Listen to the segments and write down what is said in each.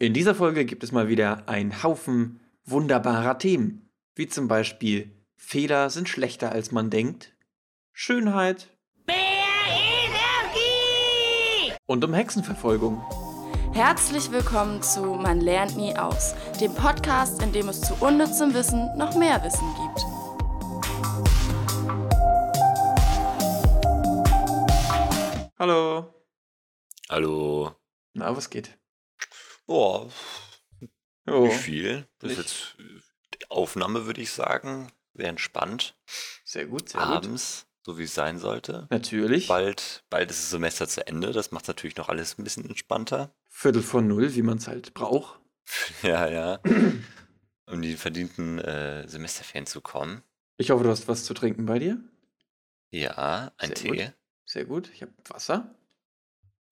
In dieser Folge gibt es mal wieder einen Haufen wunderbarer Themen, wie zum Beispiel Fehler sind schlechter als man denkt, Schönheit Mehr Energie! und um Hexenverfolgung. Herzlich willkommen zu Man lernt nie aus, dem Podcast, in dem es zu unnützem Wissen noch mehr Wissen gibt. Hallo. Hallo. Na, was geht? Boah, Oh, nicht viel. Das ist nicht. jetzt die Aufnahme, würde ich sagen. Sehr entspannt. sehr gut, sehr gut. Abends, so wie es sein sollte. Natürlich. Bald, bald ist das Semester zu Ende. Das macht natürlich noch alles ein bisschen entspannter. Viertel vor null, wie man es halt braucht. ja, ja. Um die verdienten äh, Semesterferien zu kommen. Ich hoffe, du hast was zu trinken bei dir. Ja, Sehr ein Tee. gut. Sehr gut. Ich habe Wasser.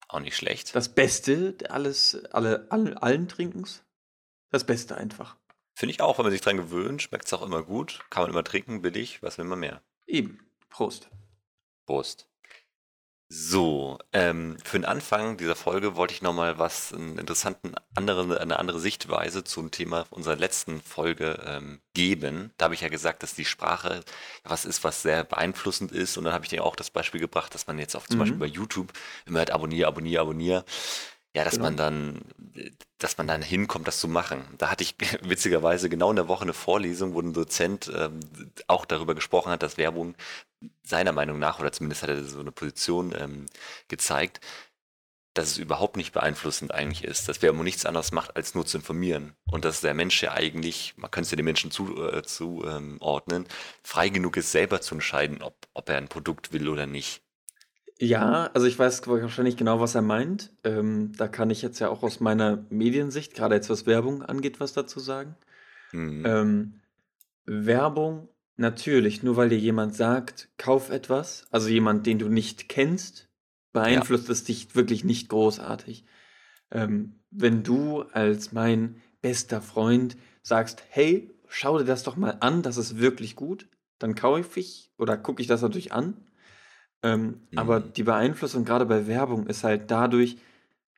Auch nicht schlecht. Das Beste alles, alle, alle, allen Trinkens. Das Beste einfach. Finde ich auch, wenn man sich dran gewöhnt, schmeckt es auch immer gut. Kann man immer trinken, billig, was will man mehr. Eben. Prost. Prost. So, ähm, für den Anfang dieser Folge wollte ich nochmal was, einen interessanten, andere, eine andere Sichtweise zum Thema unserer letzten Folge ähm, geben. Da habe ich ja gesagt, dass die Sprache was ist, was sehr beeinflussend ist. Und dann habe ich dir auch das Beispiel gebracht, dass man jetzt auf zum Mhm. Beispiel bei YouTube immer halt abonniere, abonniere, abonniere. Ja, dass Genau. man dann, dass man dann hinkommt, das zu machen. Da hatte ich witzigerweise genau in der Woche eine Vorlesung, wo ein Dozent ähm, auch darüber gesprochen hat, dass Werbung seiner Meinung nach, oder zumindest hat er so eine Position ähm, gezeigt, dass es überhaupt nicht beeinflussend eigentlich ist, dass Werbung nichts anderes macht, als nur zu informieren. Und dass der Mensch ja eigentlich, man könnte es ja den Menschen zuordnen, zu, ähm, frei genug ist, selber zu entscheiden, ob, ob er ein Produkt will oder nicht. Ja, also ich weiß wahrscheinlich genau, was er meint. Ähm, da kann ich jetzt ja auch aus meiner Mediensicht, gerade jetzt was Werbung angeht, was dazu sagen. Mhm. Ähm, Werbung, natürlich, nur weil dir jemand sagt, kauf etwas, also jemand, den du nicht kennst, beeinflusst es dich wirklich nicht großartig. Ähm, wenn du als mein bester Freund sagst, hey, schau dir das doch mal an, das ist wirklich gut, dann kaufe ich oder gucke ich das natürlich an. Ähm, Aber Mhm. die Beeinflussung gerade bei Werbung ist halt dadurch,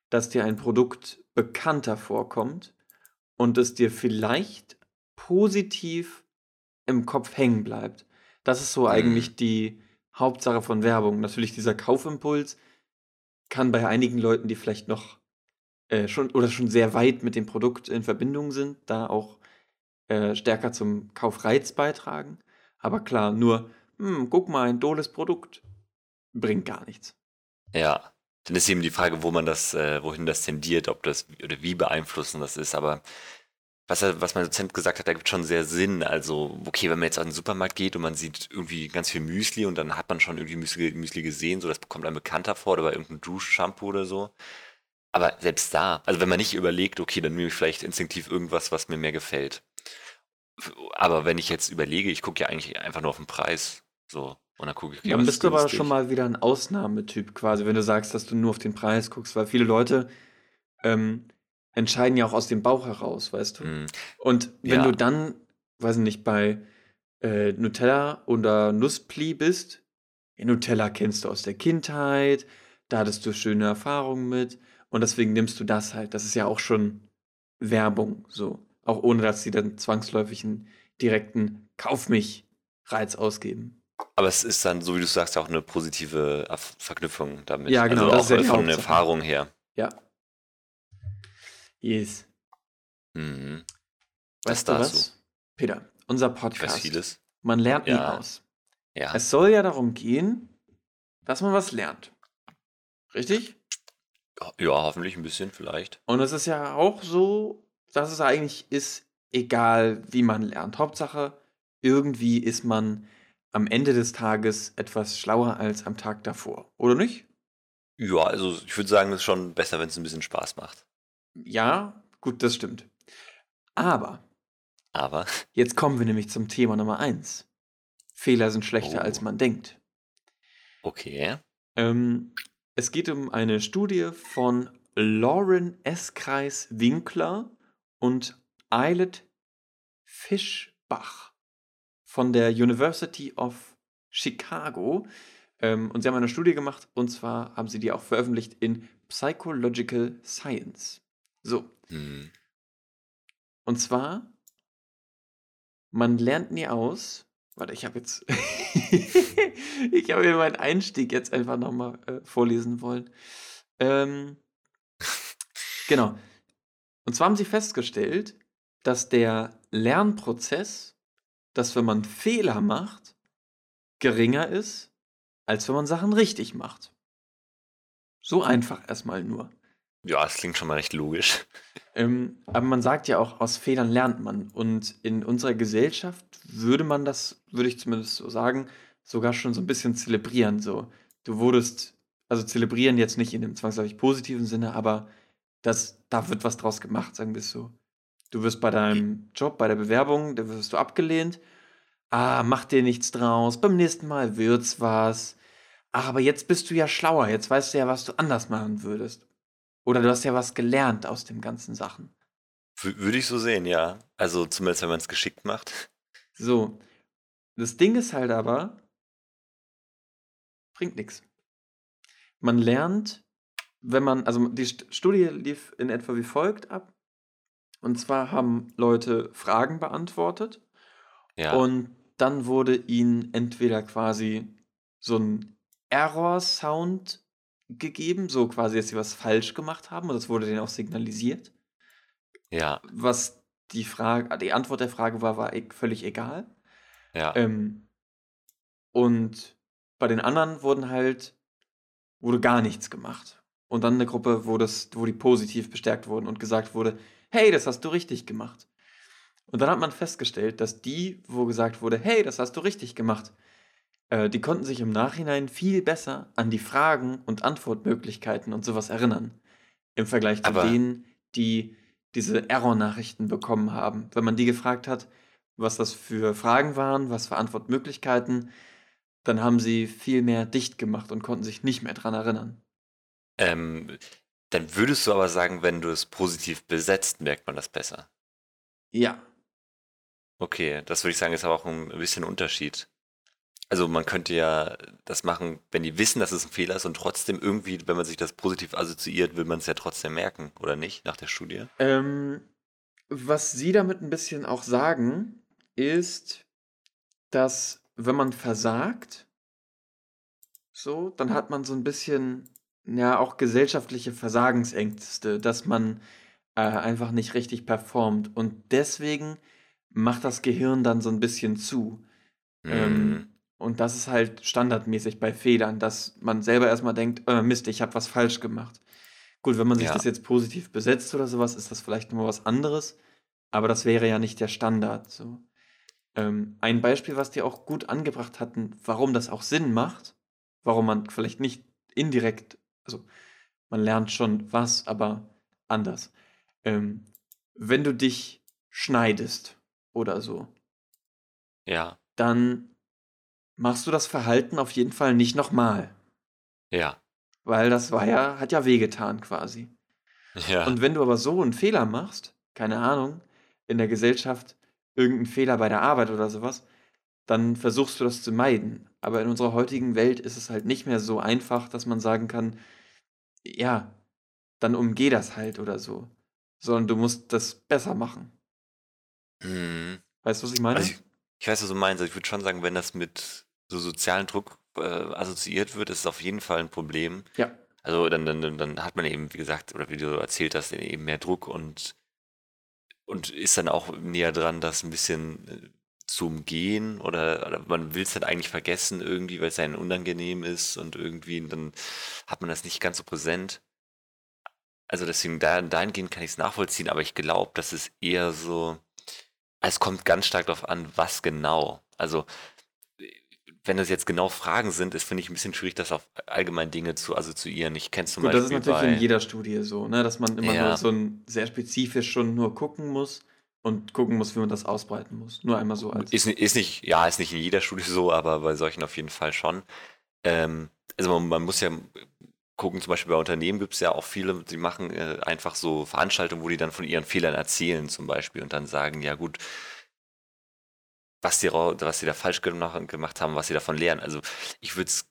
dass dir ein Produkt bekannter vorkommt und es dir vielleicht positiv im Kopf hängen bleibt. Das ist so eigentlich die Hauptsache von Werbung. Natürlich dieser Kaufimpuls kann bei einigen Leuten, die vielleicht noch äh, schon oder schon sehr weit mit dem Produkt in Verbindung sind, da auch äh, stärker zum Kaufreiz beitragen. Aber klar, nur, hm, guck mal, ein doles Produkt bringt gar nichts. Ja, dann ist eben die Frage, wo man das, äh, wohin das tendiert, ob das oder wie beeinflussend das ist. Aber was, er, was mein Dozent gesagt hat, da gibt schon sehr Sinn. Also, okay, wenn man jetzt an den Supermarkt geht und man sieht irgendwie ganz viel Müsli und dann hat man schon irgendwie Müsli, Müsli gesehen, so das kommt einem bekannter vor oder bei irgendeinem Duschshampoo oder so. Aber selbst da, also wenn man nicht überlegt, okay, dann nehme ich vielleicht instinktiv irgendwas, was mir mehr gefällt. Aber wenn ich jetzt überlege, ich gucke ja eigentlich einfach nur auf den Preis. So. Und dann gucke ich, okay, Dann bist ist du aber schon mal wieder ein Ausnahmetyp quasi, wenn du sagst, dass du nur auf den Preis guckst, weil viele Leute ähm, entscheiden ja auch aus dem Bauch heraus, weißt du? Hm. Und wenn Ja. du dann, weiß ich nicht, bei äh, Nutella oder Nusspli bist, Nutella kennst du aus der Kindheit, da hattest du schöne Erfahrungen mit und deswegen nimmst du das halt. Das ist ja auch schon Werbung, so. Auch ohne, dass sie dann zwangsläufig einen direkten Kauf mich Reiz ausgeben. Aber es ist dann, so wie du sagst, auch eine positive Verknüpfung damit. Ja, genau, Also auch von der. Erfahrung her. Ja. Yes. Mhm. Weißt Was du was? Peter, unser Podcast. vieles. Man lernt nie Ja. aus. Ja. Es soll ja darum gehen, dass man was lernt. Richtig? ja, hoffentlich ein bisschen vielleicht. Und es ist ja auch so, dass es eigentlich ist, egal wie man lernt. Hauptsache, irgendwie ist man am Ende des Tages etwas schlauer als am Tag davor. Oder nicht? Ja, also ich würde sagen, es ist schon besser, wenn es ein bisschen Spaß macht. Ja, gut, das stimmt. Aber Aber, jetzt kommen wir nämlich zum Thema Nummer eins. Fehler sind schlechter, Oh. als man denkt. okay. Ähm, es geht um eine Studie von Lauren S. Kreis Winkler und Eilert Fischbach von der University of Chicago. Ähm, und sie haben eine Studie gemacht und zwar haben sie die auch veröffentlicht in Psychological Science. So. Mhm. Und zwar, man lernt nie aus. Warte, ich habe jetzt. ich habe mir meinen Einstieg jetzt einfach nochmal äh, vorlesen wollen. Ähm, genau. Und zwar haben sie festgestellt, dass der Lernprozess, dass wenn man Fehler macht, geringer ist, als wenn man Sachen richtig macht. So einfach erstmal nur. Ja, das klingt schon mal recht logisch. Ähm, aber man sagt ja auch, aus Fehlern lernt man. Und in unserer Gesellschaft würde man das, würde ich zumindest so sagen, sogar schon so ein bisschen zelebrieren. So, du wurdest, also zelebrieren jetzt nicht in dem zwangsläufig positiven Sinne, aber das, da wird was draus gemacht, sagen wir es so. Du wirst bei deinem Job, bei der Bewerbung, da wirst du abgelehnt. Ah, mach dir nichts draus. Beim nächsten Mal wird's was. Ach, aber jetzt bist du ja schlauer. Jetzt weißt du ja, was du anders machen würdest. Oder du hast ja was gelernt aus den ganzen Sachen. W würde ich so sehen, ja. Also zumindest, wenn man es geschickt macht. So. Das Ding ist halt aber, bringt nichts. Man lernt, wenn man, also die St Studie lief in etwa wie folgt ab. Und zwar haben Leute Fragen beantwortet Ja. und dann wurde ihnen entweder quasi so ein Error-Sound gegeben, so quasi, dass sie was falsch gemacht haben und das wurde denen auch signalisiert. Ja, Was die Frage, die Antwort der Frage war, war e völlig egal. ja. Ähm, und bei den anderen wurden halt, wurde gar nichts gemacht. Und dann eine Gruppe, wo das, wo die positiv bestärkt wurden und gesagt wurde, hey, das hast du richtig gemacht. Und dann hat man festgestellt, dass die, wo gesagt wurde, hey, das hast du richtig gemacht, äh, die konnten sich im Nachhinein viel besser an die Fragen und Antwortmöglichkeiten und sowas erinnern. Im Vergleich zu Aber- denen, die diese Error-Nachrichten bekommen haben. Wenn man die gefragt hat, was das für Fragen waren, was für Antwortmöglichkeiten, dann haben sie viel mehr dicht gemacht und konnten sich nicht mehr dran erinnern. Ähm, dann würdest du aber sagen, wenn du es positiv besetzt, merkt man das besser. Ja, Okay, das würde ich sagen, ist aber auch ein bisschen Unterschied. Also man könnte ja das machen, wenn die wissen, dass es ein Fehler ist und trotzdem irgendwie, wenn man sich das positiv assoziiert, will man es ja trotzdem merken, oder nicht, nach der Studie? Ähm, was Sie damit ein bisschen auch sagen, ist, dass wenn man versagt, so, dann hat man so ein bisschen, ja, auch gesellschaftliche Versagensängste, dass man äh, einfach nicht richtig performt. Und deswegen macht das Gehirn dann so ein bisschen zu. Ähm, Hm, und das ist halt standardmäßig bei Fehlern, dass man selber erstmal denkt, äh, Mist, ich habe was falsch gemacht. Gut, wenn man sich Ja. das jetzt positiv besetzt oder sowas, ist das vielleicht nur was anderes, aber das wäre ja nicht der Standard. So. Ähm, ein Beispiel, was die auch gut angebracht hatten, warum das auch Sinn macht, warum man vielleicht nicht indirekt, also man lernt schon was, aber anders. Ähm, wenn du dich schneidest oder so, ja, dann machst du das Verhalten auf jeden Fall nicht nochmal. ja, Weil das war ja, hat ja wehgetan quasi. ja, Und wenn du aber so einen Fehler machst, keine Ahnung, in der Gesellschaft irgendeinen Fehler bei der Arbeit oder sowas, dann versuchst du das zu meiden. Aber in unserer heutigen Welt ist es halt nicht mehr so einfach, dass man sagen kann, ja, dann umgeh das halt oder so. Sondern du musst das besser machen. Hm. Weißt du, was ich meine? Also ich, ich weiß, was du meinst. Also Ich würde schon sagen, wenn das mit so sozialen Druck äh, assoziiert wird, ist es auf jeden Fall ein Problem. ja. Also dann, dann, dann- hat man eben, wie gesagt, oder wie du erzählt hast, eben mehr Druck und, und ist dann auch näher dran, das ein bisschen äh, zu umgehen oder, oder man will es dann eigentlich vergessen irgendwie, weil es einem unangenehm ist und irgendwie dann hat man das nicht ganz so präsent. Also deswegen, da, dahingehend kann ich es nachvollziehen, aber ich glaube, das ist eher so, es kommt ganz stark darauf an, was genau. Also wenn das jetzt genau Fragen sind, ist, finde ich, ein bisschen schwierig, das auf allgemein Dinge zu assoziieren. Ich kenne zum Gut, das ist Beispiel natürlich in bei, jeder Studie so, ne? dass man immer Ja. nur so ein sehr spezifisch schon nur gucken muss und gucken muss, wie man das ausbreiten muss. Nur einmal so als. ist, ist nicht, ja, ist nicht in jeder Studie so, aber bei solchen auf jeden Fall schon. Ähm, also man, man muss ja gucken, zum Beispiel bei Unternehmen gibt es ja auch viele, die machen äh, einfach so Veranstaltungen, wo die dann von ihren Fehlern erzählen zum Beispiel und dann sagen, ja gut, was die, rau- was sie da falsch gemacht, haben, was sie davon lernen. Also ich würde es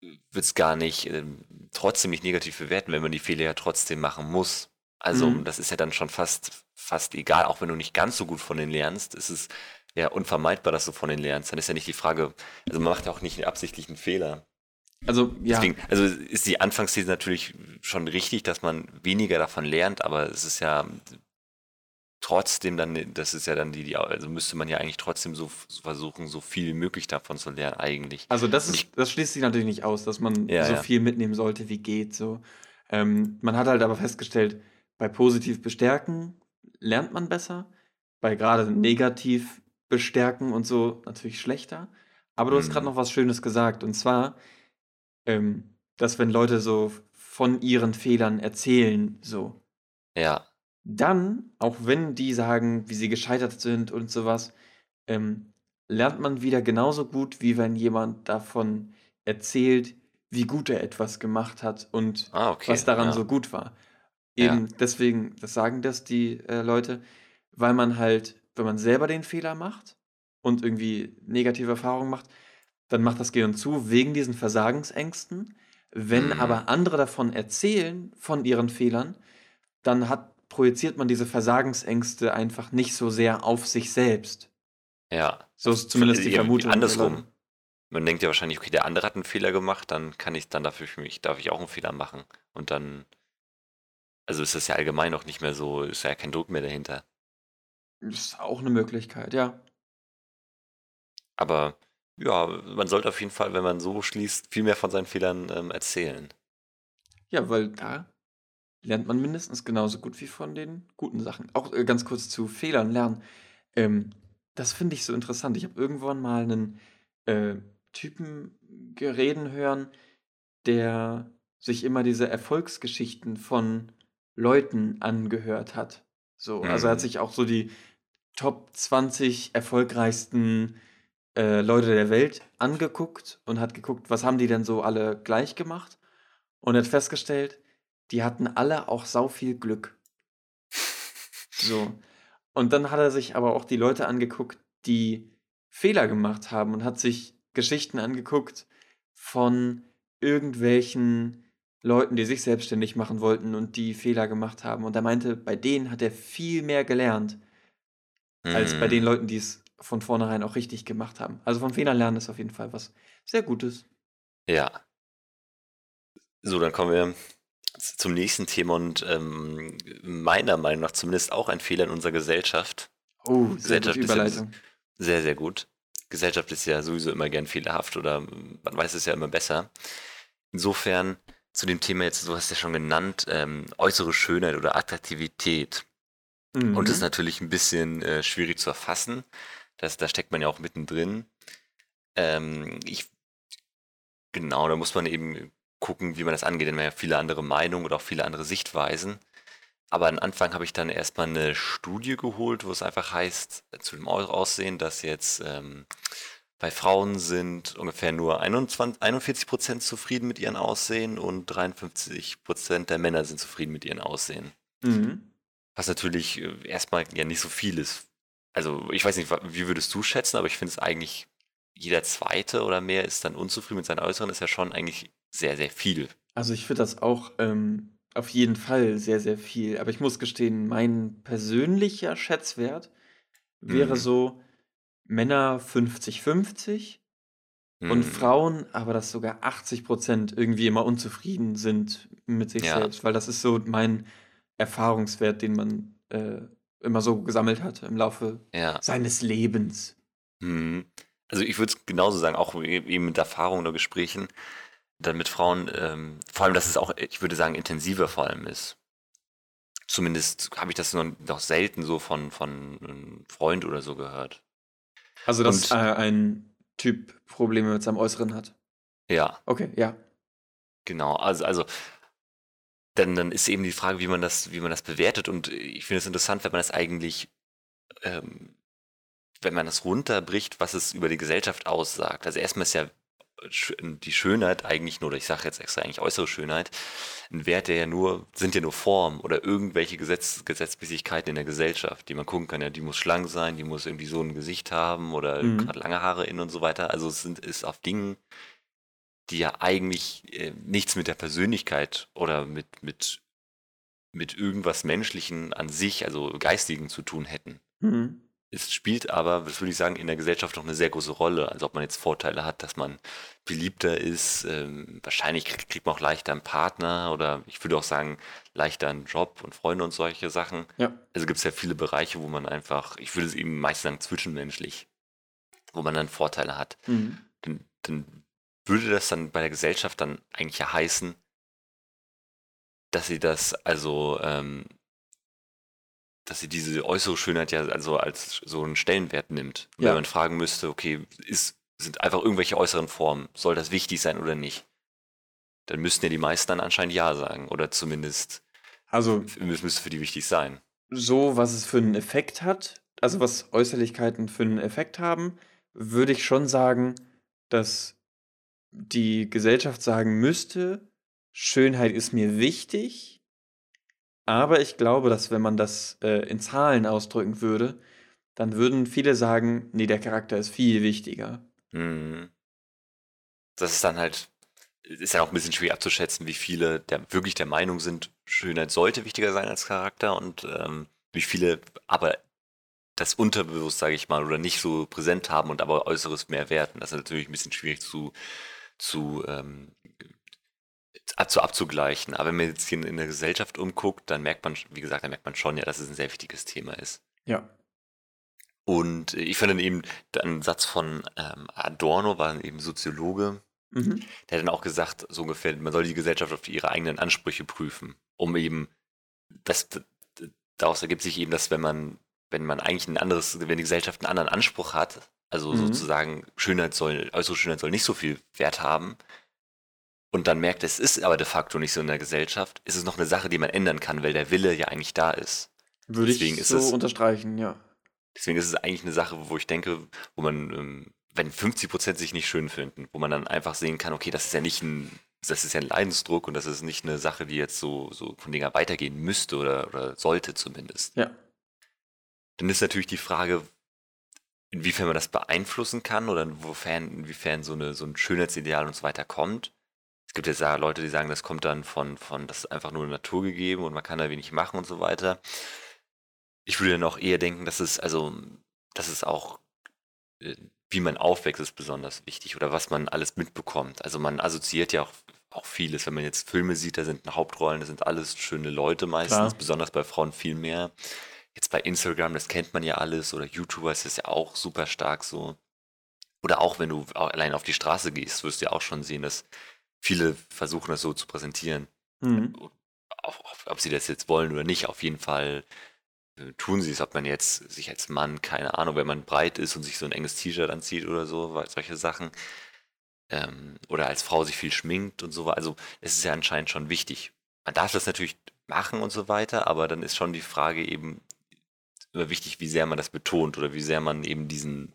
würde es gar nicht, ähm, trotzdem nicht negativ bewerten, wenn man die Fehler ja trotzdem machen muss. Also Mhm. das ist ja dann schon fast, fast egal, auch wenn du nicht ganz so gut von denen lernst, ist es ja unvermeidbar, dass du von denen lernst. Dann ist ja nicht die Frage, also man macht ja auch nicht einen absichtlichen Fehler. Also, ja. Deswegen, also ist die Anfangsthese natürlich schon richtig, dass man weniger davon lernt, aber es ist ja trotzdem dann, das ist ja dann die, die also müsste man ja eigentlich trotzdem so versuchen, so viel wie möglich davon zu lernen, eigentlich. Also das, ist, das schließt sich natürlich nicht aus, dass man Ja, so ja. viel mitnehmen sollte, wie geht. So. Ähm, man hat halt aber festgestellt, bei positiv bestärken lernt man besser, bei gerade negativ bestärken und so natürlich schlechter. Aber du hast gerade Mhm. noch was Schönes gesagt, und zwar, ähm, dass wenn Leute so von ihren Fehlern erzählen, so, Ja, dann, auch wenn die sagen, wie sie gescheitert sind und sowas, ähm, lernt man wieder genauso gut, wie wenn jemand davon erzählt, wie gut er etwas gemacht hat und ah, okay. was daran ja. so gut war. Ja. Eben deswegen, das sagen das die äh, Leute, weil man halt, wenn man selber den Fehler macht und irgendwie negative Erfahrungen macht, dann macht das Gehirn zu wegen diesen Versagensängsten. Wenn Mhm. aber andere davon erzählen, von ihren Fehlern, dann hat, projiziert man diese Versagensängste einfach nicht so sehr auf sich selbst. Ja. So ist zumindest die Vermutung. der Andersrum. Man denkt ja wahrscheinlich, okay, der andere hat einen Fehler gemacht, dann kann ich, dann darf ich mich, darf ich auch einen Fehler machen. Und dann, also ist das ja allgemein auch nicht mehr so, ist ja kein Druck mehr dahinter. Ist auch eine Möglichkeit, ja. Aber ja, man sollte auf jeden Fall, wenn man so schließt, viel mehr von seinen Fehlern ähm, erzählen. Ja, weil da lernt man mindestens genauso gut wie von den guten Sachen. Auch äh, ganz kurz zu Fehlern lernen. Ähm, das finde ich so interessant. Ich habe irgendwann mal einen äh, Typen reden hören, der sich immer diese Erfolgsgeschichten von Leuten angehört hat. So, also er hat Mhm. sich auch so die Top 20 erfolgreichsten äh, Leute der Welt angeguckt und hat geguckt, was haben die denn so alle gleich gemacht? Und hat festgestellt, die hatten alle auch sau viel Glück. So. Und dann hat er sich aber auch die Leute angeguckt, die Fehler gemacht haben und hat sich Geschichten angeguckt von irgendwelchen Leuten, die sich selbstständig machen wollten und die Fehler gemacht haben. Und er meinte, bei denen hat er viel mehr gelernt, als bei Mhm. den Leuten, die es von vornherein auch richtig gemacht haben. Also von Fehlern lernen ist auf jeden Fall was sehr Gutes. Ja. So, dann kommen wir zum nächsten Thema und ähm, meiner Meinung nach zumindest auch ein Fehler in unserer Gesellschaft. Oh, sehr Gesellschaft ist ja. Sehr, sehr gut. Gesellschaft ist ja sowieso immer gern fehlerhaft oder man weiß es ja immer besser. Insofern zu dem Thema jetzt, du hast ja schon genannt, ähm, äußere Schönheit oder Attraktivität. Und das ist Mhm. natürlich ein bisschen äh, schwierig zu erfassen. Das, da steckt man ja auch mittendrin. Ähm, ich, genau, da muss man eben gucken, wie man das angeht. Denn man hat ja viele andere Meinungen oder auch viele andere Sichtweisen. Aber am Anfang habe ich dann erstmal eine Studie geholt, wo es einfach heißt, äh, zu dem Au- Aussehen, dass jetzt ähm, bei Frauen sind ungefähr nur 21, 41 Prozent zufrieden mit ihrem Aussehen und 53 Prozent der Männer sind zufrieden mit ihrem Aussehen. Mhm. Was natürlich äh, erstmal ja nicht so viel ist. Also ich weiß nicht, wie würdest du schätzen, aber ich finde es eigentlich, jeder Zweite oder mehr ist dann unzufrieden mit seinem Äußeren, ist ja schon eigentlich sehr, sehr viel. Also ich finde das auch ähm, auf jeden Fall sehr, sehr viel. Aber ich muss gestehen, mein persönlicher Schätzwert wäre Mhm. so Männer 50-50 und Mhm. Frauen, aber dass sogar 80% irgendwie immer unzufrieden sind mit sich Ja. selbst, weil das ist so mein Erfahrungswert, den man äh, immer so gesammelt hat im Laufe Ja. seines Lebens. Mhm. Also ich würde es genauso sagen, auch e- eben mit Erfahrungen oder Gesprächen, dann mit Frauen, ähm, vor allem, dass es auch, ich würde sagen, intensiver vor allem ist. Zumindest habe ich das noch, noch selten so von, von einem Freund oder so gehört. Also, dass Und- äh, ein Typ Probleme mit seinem Äußeren hat. Ja, Okay, ja. genau. Also, also dann, dann ist eben die Frage, wie man das, wie man das bewertet. Und ich finde es interessant, wenn man das eigentlich, ähm, wenn man das runterbricht, was es über die Gesellschaft aussagt. Also erstmal ist ja die Schönheit eigentlich nur, oder ich sage jetzt extra eigentlich äußere Schönheit, ein Wert, der ja nur, sind ja nur Formen oder irgendwelche Gesetz, Gesetzmäßigkeiten in der Gesellschaft, die man gucken kann. Ja, die muss schlank sein, die muss irgendwie so ein Gesicht haben oder Mhm. gerade lange Haare in und so weiter. Also es sind, ist auf Dingen, die ja eigentlich äh, nichts mit der Persönlichkeit oder mit, mit mit irgendwas Menschlichen an sich, also Geistigen zu tun hätten. Mhm. Es spielt aber, das würde ich sagen, in der Gesellschaft noch eine sehr große Rolle. Also ob man jetzt Vorteile hat, dass man beliebter ist, ähm, wahrscheinlich kriegt, man auch leichter einen Partner oder ich würde auch sagen, leichter einen Job und Freunde und solche Sachen. Ja. Also gibt es ja viele Bereiche, wo man einfach, ich würde es eben meistens sagen, zwischenmenschlich, wo man dann Vorteile hat. Mhm. Dann, dann würde das dann bei der Gesellschaft dann eigentlich ja heißen, dass sie das also, ähm, dass sie diese äußere Schönheit ja also als so einen Stellenwert nimmt. Ja. Wenn man fragen müsste, okay, ist, sind einfach irgendwelche äußeren Formen, soll das wichtig sein oder nicht? Dann müssten ja die meisten dann anscheinend Ja sagen. Oder zumindest Also es müsste für die wichtig sein. so, was es für einen Effekt hat, also was Äußerlichkeiten für einen Effekt haben, würde ich schon sagen, dass die Gesellschaft sagen müsste, Schönheit ist mir wichtig, aber ich glaube, dass wenn man das äh, in Zahlen ausdrücken würde, dann würden viele sagen, nee, der Charakter ist viel wichtiger. Mhm. Das ist dann halt, ist ja auch ein bisschen schwierig abzuschätzen, wie viele der wirklich der Meinung sind, Schönheit sollte wichtiger sein als Charakter und ähm, wie viele aber das unterbewusst, sage ich mal, oder nicht so präsent haben und aber Äußeres mehr werten. Das ist natürlich ein bisschen schwierig zu, zu, ähm, zu abzugleichen. Aber wenn man jetzt hier in, der Gesellschaft umguckt, dann merkt man, wie gesagt, dann merkt man schon ja, dass es ein sehr wichtiges Thema ist. Ja. Und ich finde dann eben, ein Satz von ähm, Adorno war eben Soziologe, Mhm. der hat dann auch gesagt, so ungefähr, man soll die Gesellschaft auf ihre eigenen Ansprüche prüfen, um eben, das, daraus ergibt sich eben, dass wenn man, wenn man eigentlich ein anderes, wenn die Gesellschaft einen anderen Anspruch hat, also Mhm. sozusagen Schönheit soll, äußere Schönheit soll nicht so viel Wert haben, und dann merkt, es ist aber de facto nicht so in der Gesellschaft, ist es noch eine Sache, die man ändern kann, weil der Wille ja eigentlich da ist. Würde Deswegen ich ist so es- unterstreichen, ja. Deswegen ist es eigentlich eine Sache, wo ich denke, wo man, ähm, wenn 50% sich nicht schön finden, wo man dann einfach sehen kann, okay, das ist ja nicht ein, das ist ja ein Leidensdruck und das ist nicht eine Sache, die jetzt so, so von Dinger weitergehen müsste oder, oder sollte zumindest. Ja. Dann ist natürlich die Frage, inwiefern man das beeinflussen kann oder inwiefern, inwiefern so, eine, so ein Schönheitsideal und so weiter kommt. Es gibt jetzt ja Leute, die sagen, das kommt dann von, von, das ist einfach nur Natur gegeben und man kann da wenig machen und so weiter. Ich würde dann auch eher denken, dass es, also, dass es auch, äh, wie man aufwächst, ist besonders wichtig oder was man alles mitbekommt. Also man assoziiert ja auch, auch vieles. Wenn man jetzt Filme sieht, da sind Hauptrollen, da sind alles schöne Leute meistens, Klar. besonders bei Frauen viel mehr. Jetzt bei Instagram, das kennt man ja alles, oder YouTuber ist es ja auch super stark so. Oder auch wenn du allein auf die Straße gehst, wirst du ja auch schon sehen, dass viele versuchen, das so zu präsentieren. Mhm. Ob, sie das jetzt wollen oder nicht, auf jeden Fall äh, tun sie es. Ob man jetzt sich als Mann, keine Ahnung, wenn man breit ist und sich so ein enges T-Shirt anzieht oder so, solche Sachen. Ähm, oder als Frau sich viel schminkt und so. Also es ist ja anscheinend schon wichtig. Man darf das natürlich machen und so weiter, aber dann ist schon die Frage eben immer wichtig, wie sehr man das betont oder wie sehr man eben diesen,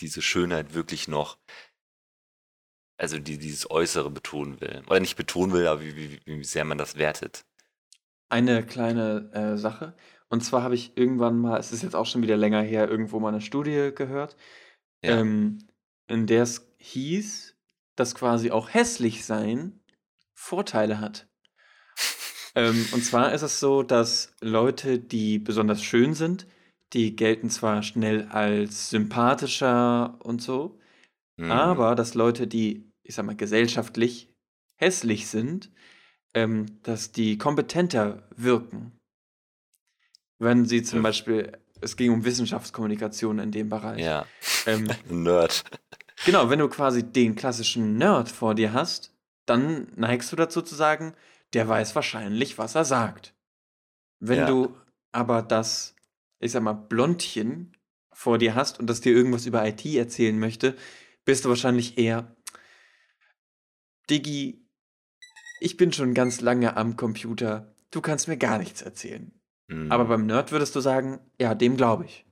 diese Schönheit wirklich noch, also die, dieses Äußere betonen will. Oder nicht betonen will, aber wie, wie, wie sehr man das wertet. Eine kleine äh, Sache. Und zwar habe ich irgendwann mal, es ist jetzt auch schon wieder länger her, irgendwo mal eine Studie gehört, Ja. ähm, in der es hieß, dass quasi auch hässlich sein Vorteile hat. ähm, und zwar ist es so, dass Leute, die besonders schön sind, die gelten zwar schnell als sympathischer und so, Mhm. aber dass Leute, die, ich sag mal, gesellschaftlich hässlich sind, ähm, dass die kompetenter wirken. Wenn sie zum Ja. Beispiel, es ging um Wissenschaftskommunikation in dem Bereich. Ja, Ähm, Nerd. genau, wenn du quasi den klassischen Nerd vor dir hast, dann neigst du dazu zu sagen, der weiß wahrscheinlich, was er sagt. Wenn Ja. du aber das, ich sag mal, Blondchen vor dir hast und das dir irgendwas über IT erzählen möchte, bist du wahrscheinlich eher, Diggi, ich bin schon ganz lange am Computer, du kannst mir gar nichts erzählen. Mhm. Aber beim Nerd würdest du sagen, ja, dem glaube ich.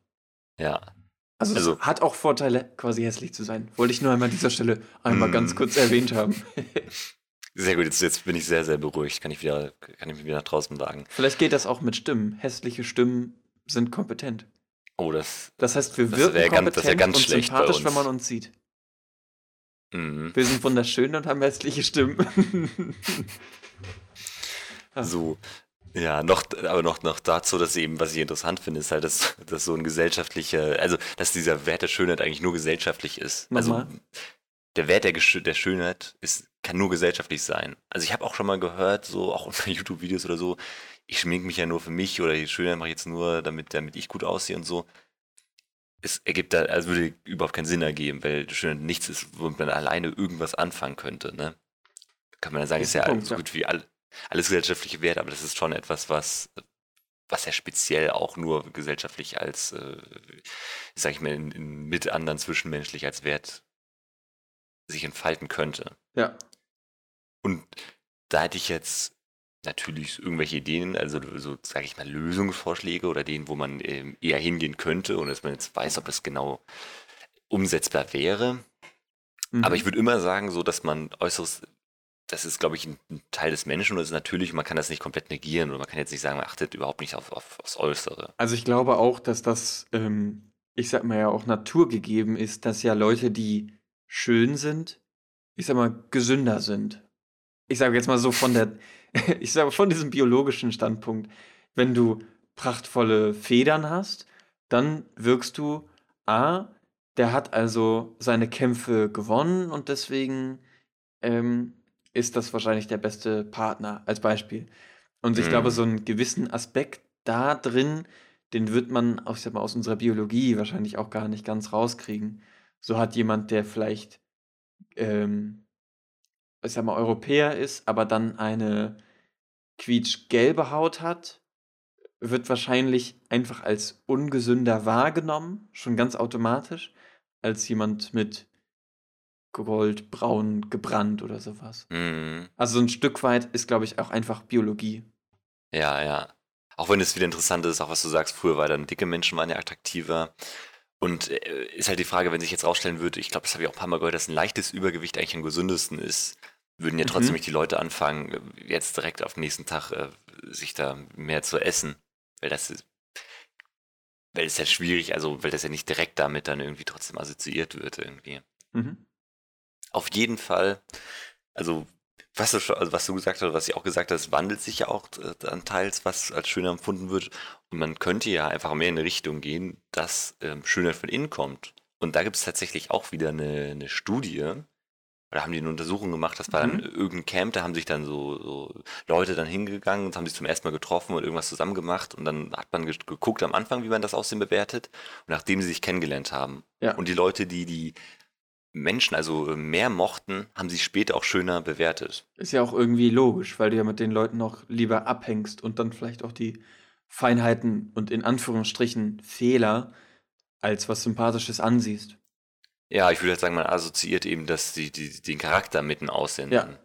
ja. Also, Also- es hat auch Vorteile, quasi hässlich zu sein. Wollte ich nur einmal an dieser Stelle einmal ganz kurz erwähnt haben. Sehr gut, jetzt, jetzt bin ich sehr, sehr beruhigt. Kann ich wieder, kann ich mich wieder nach draußen wagen. Vielleicht geht das auch mit Stimmen. Hässliche Stimmen sind kompetent. Oh, das. Das heißt, wir Das wirken ganz- kompetent ganz und sympathisch, wenn man uns sieht. Mhm. Wir sind wunderschön und haben hässliche Stimmen. So. Ja, noch, aber noch, noch dazu, dass eben, was ich interessant finde, ist halt, dass, dass so ein gesellschaftlicher, also, dass dieser Wert der Schönheit eigentlich nur gesellschaftlich ist. Nochmal. Also, der Wert der, der Schönheit ist, kann nur gesellschaftlich sein. Also, ich habe auch schon mal gehört, so, auch unter YouTube-Videos oder so, ich schminke mich ja nur für mich oder die Schönheit mache ich jetzt nur, damit, damit ich gut aussehe und so. Es ergibt da, also würde überhaupt keinen Sinn ergeben, weil Schönheit nichts ist, womit man alleine irgendwas anfangen könnte, ne? Kann man dann sagen, Ist ist ja Punkt, so ja. gut wie all, alles gesellschaftliche Wert, aber das ist schon etwas, was, was ja speziell auch nur gesellschaftlich als, äh, sag ich mal, in, in, mit anderen zwischenmenschlich als Wert sich entfalten könnte. Ja. Und da hätte ich jetzt natürlich irgendwelche Ideen, also so, sage ich mal, Lösungsvorschläge oder denen, wo man ähm, eher hingehen könnte und dass man jetzt weiß, ob das genau umsetzbar wäre. Mhm. Aber ich würde immer sagen, so, dass man äußeres, das ist, glaube ich, ein, ein Teil des Menschen und es ist natürlich, man kann das nicht komplett negieren oder man kann jetzt nicht sagen, man achtet überhaupt nicht auf, auf, aufs Äußere. Also ich glaube auch, dass das, ähm, ich sag mal ja auch naturgegeben ist, dass ja Leute, die schön sind, ich sag mal, gesünder sind. Ich sage jetzt mal so von der, ich sage von diesem biologischen Standpunkt, wenn du prachtvolle Federn hast, dann wirkst du, A, der hat also seine Kämpfe gewonnen und deswegen ähm, ist das wahrscheinlich der beste Partner, als Beispiel. Und ich Mhm. glaube, so einen gewissen Aspekt da drin, den wird man auch, ich sag mal, aus unserer Biologie wahrscheinlich auch gar nicht ganz rauskriegen. So hat jemand, der vielleicht, ähm, ich sag mal, Europäer ist, aber dann eine quietschgelbe Haut hat, wird wahrscheinlich einfach als ungesünder wahrgenommen, schon ganz automatisch, als jemand mit goldbraun gebrannt oder sowas. Mhm. Also so ein Stück weit ist, glaube ich, auch einfach Biologie. Ja, ja. Auch wenn es wieder interessant ist, auch was du sagst, früher war dann dicke Menschen waren ja attraktiver. Und äh, ist halt die Frage, wenn sich jetzt rausstellen würde, ich glaube, das habe ich auch ein paar Mal gehört, dass ein leichtes Übergewicht eigentlich am gesündesten ist, würden ja trotzdem Mhm. nicht die Leute anfangen, jetzt direkt auf den nächsten Tag äh, sich da mehr zu essen. Weil das ist, weil es ja schwierig, also weil das ja nicht direkt damit dann irgendwie trotzdem assoziiert wird irgendwie. Mhm. Auf jeden Fall, also was du, schon, also was du gesagt hast, was ich auch gesagt habe, es wandelt sich ja auch äh, dann teils, was als schöner empfunden wird. Und man könnte ja einfach mehr in eine Richtung gehen, dass ähm, Schönheit von innen kommt. Und da gibt es tatsächlich auch wieder eine, eine Studie, da haben die eine Untersuchung gemacht, das war dann Mhm. irgendein Camp, da haben sich dann so, so Leute dann hingegangen und haben sich zum ersten Mal getroffen und irgendwas zusammen gemacht und dann hat man ge- geguckt am Anfang, wie man das Aussehen bewertet und nachdem sie sich kennengelernt haben. Ja. Und die Leute, die die Menschen also äh, mehr mochten, haben sich später auch schöner bewertet. Ist ja auch irgendwie logisch, weil du ja mit den Leuten noch lieber abhängst und dann vielleicht auch die Feinheiten und in Anführungsstrichen Fehler als was Sympathisches ansiehst. Ja, ich würde halt sagen, man assoziiert eben das, die, die, den Charakter mit den Aussendern. Ja.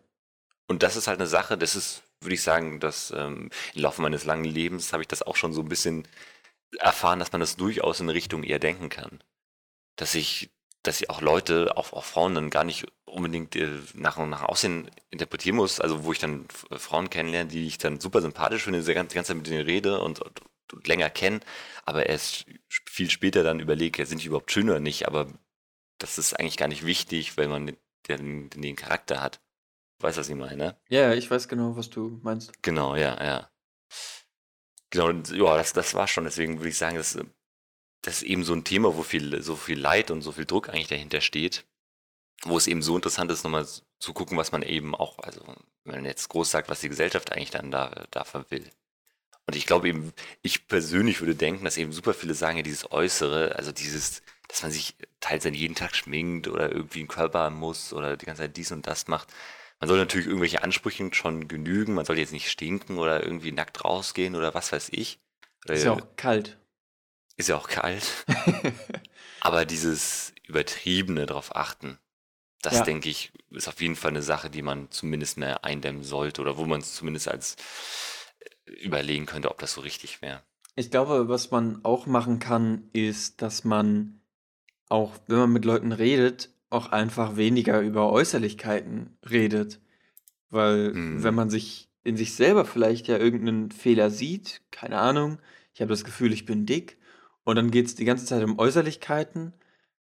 Und das ist halt eine Sache, das ist, würde ich sagen, dass ähm, im Laufe meines langen Lebens habe ich das auch schon so ein bisschen erfahren, dass man das durchaus in Richtung eher denken kann. Dass ich, dass ich auch Leute, auch, auch Frauen dann gar nicht unbedingt äh, nach, nach Aussehen interpretieren muss, also wo ich dann Frauen kennenlerne, die ich dann super sympathisch finde, die ganze, die ganze Zeit mit denen rede und, und, und länger kenne, aber erst viel später dann überlege, ja, sind die überhaupt schön oder nicht, aber das ist eigentlich gar nicht wichtig, weil man den, den, Charakter hat. Weißt du, was ich meine? Ja, ja, ich weiß genau, was du meinst. Genau, ja, ja. Genau, ja, das, das war schon. Deswegen würde ich sagen, das, das ist eben so ein Thema, wo viel, so viel Leid und so viel Druck eigentlich dahinter steht. Wo es eben so interessant ist, nochmal zu gucken, was man eben auch, also wenn man jetzt groß sagt, was die Gesellschaft eigentlich dann da, dafür will. Und ich glaube eben, ich persönlich würde denken, dass eben super viele sagen, ja, dieses Äußere, also dieses, dass man sich teils dann jeden Tag schminkt oder irgendwie einen Körper haben muss oder die ganze Zeit dies und das macht. Man soll natürlich irgendwelche Ansprüchen schon genügen, man soll jetzt nicht stinken oder irgendwie nackt rausgehen oder was weiß ich. Ist ja auch kalt. ist ja auch kalt. Aber dieses übertriebene drauf achten, das Ja. denke ich, ist auf jeden Fall eine Sache, die man zumindest mehr eindämmen sollte oder wo man es zumindest als äh, überlegen könnte, ob das so richtig wäre. Ich glaube, was man auch machen kann, ist, dass man auch, wenn man mit Leuten redet, auch einfach weniger über Äußerlichkeiten redet. Weil Mhm. wenn man sich in sich selber vielleicht ja irgendeinen Fehler sieht, keine Ahnung, ich habe das Gefühl, ich bin dick, und dann geht es die ganze Zeit um Äußerlichkeiten,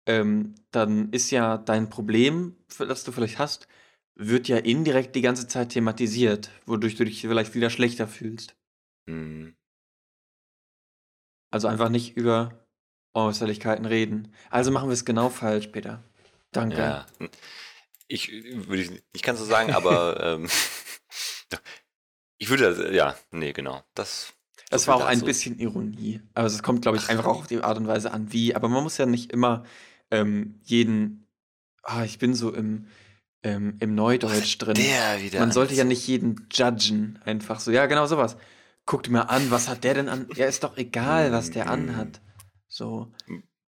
ähm, dann ist ja dein Problem, das du vielleicht hast, wird ja indirekt die ganze Zeit thematisiert, wodurch du dich vielleicht wieder schlechter fühlst. Mhm. Also einfach nicht über Äußerlichkeiten reden. Also machen wir es genau falsch, Peter. Danke. Ja. Ich würde ich ganz so sagen, aber ähm, ich würde, ja, nee, genau. Das, so war auch ein bisschen Ironie. Also es kommt, glaube ich, einfach auch auf die Art und Weise an, wie. Aber man muss ja nicht immer ähm, jeden. Ah, ich bin so im, ähm, im Neudeutsch drin. Der wieder. Man sollte ja nicht jeden judgen. Einfach so. Ja, genau sowas. Guckt mir an, was hat der denn an? Ja, ist doch egal, was der Mm, anhat. So.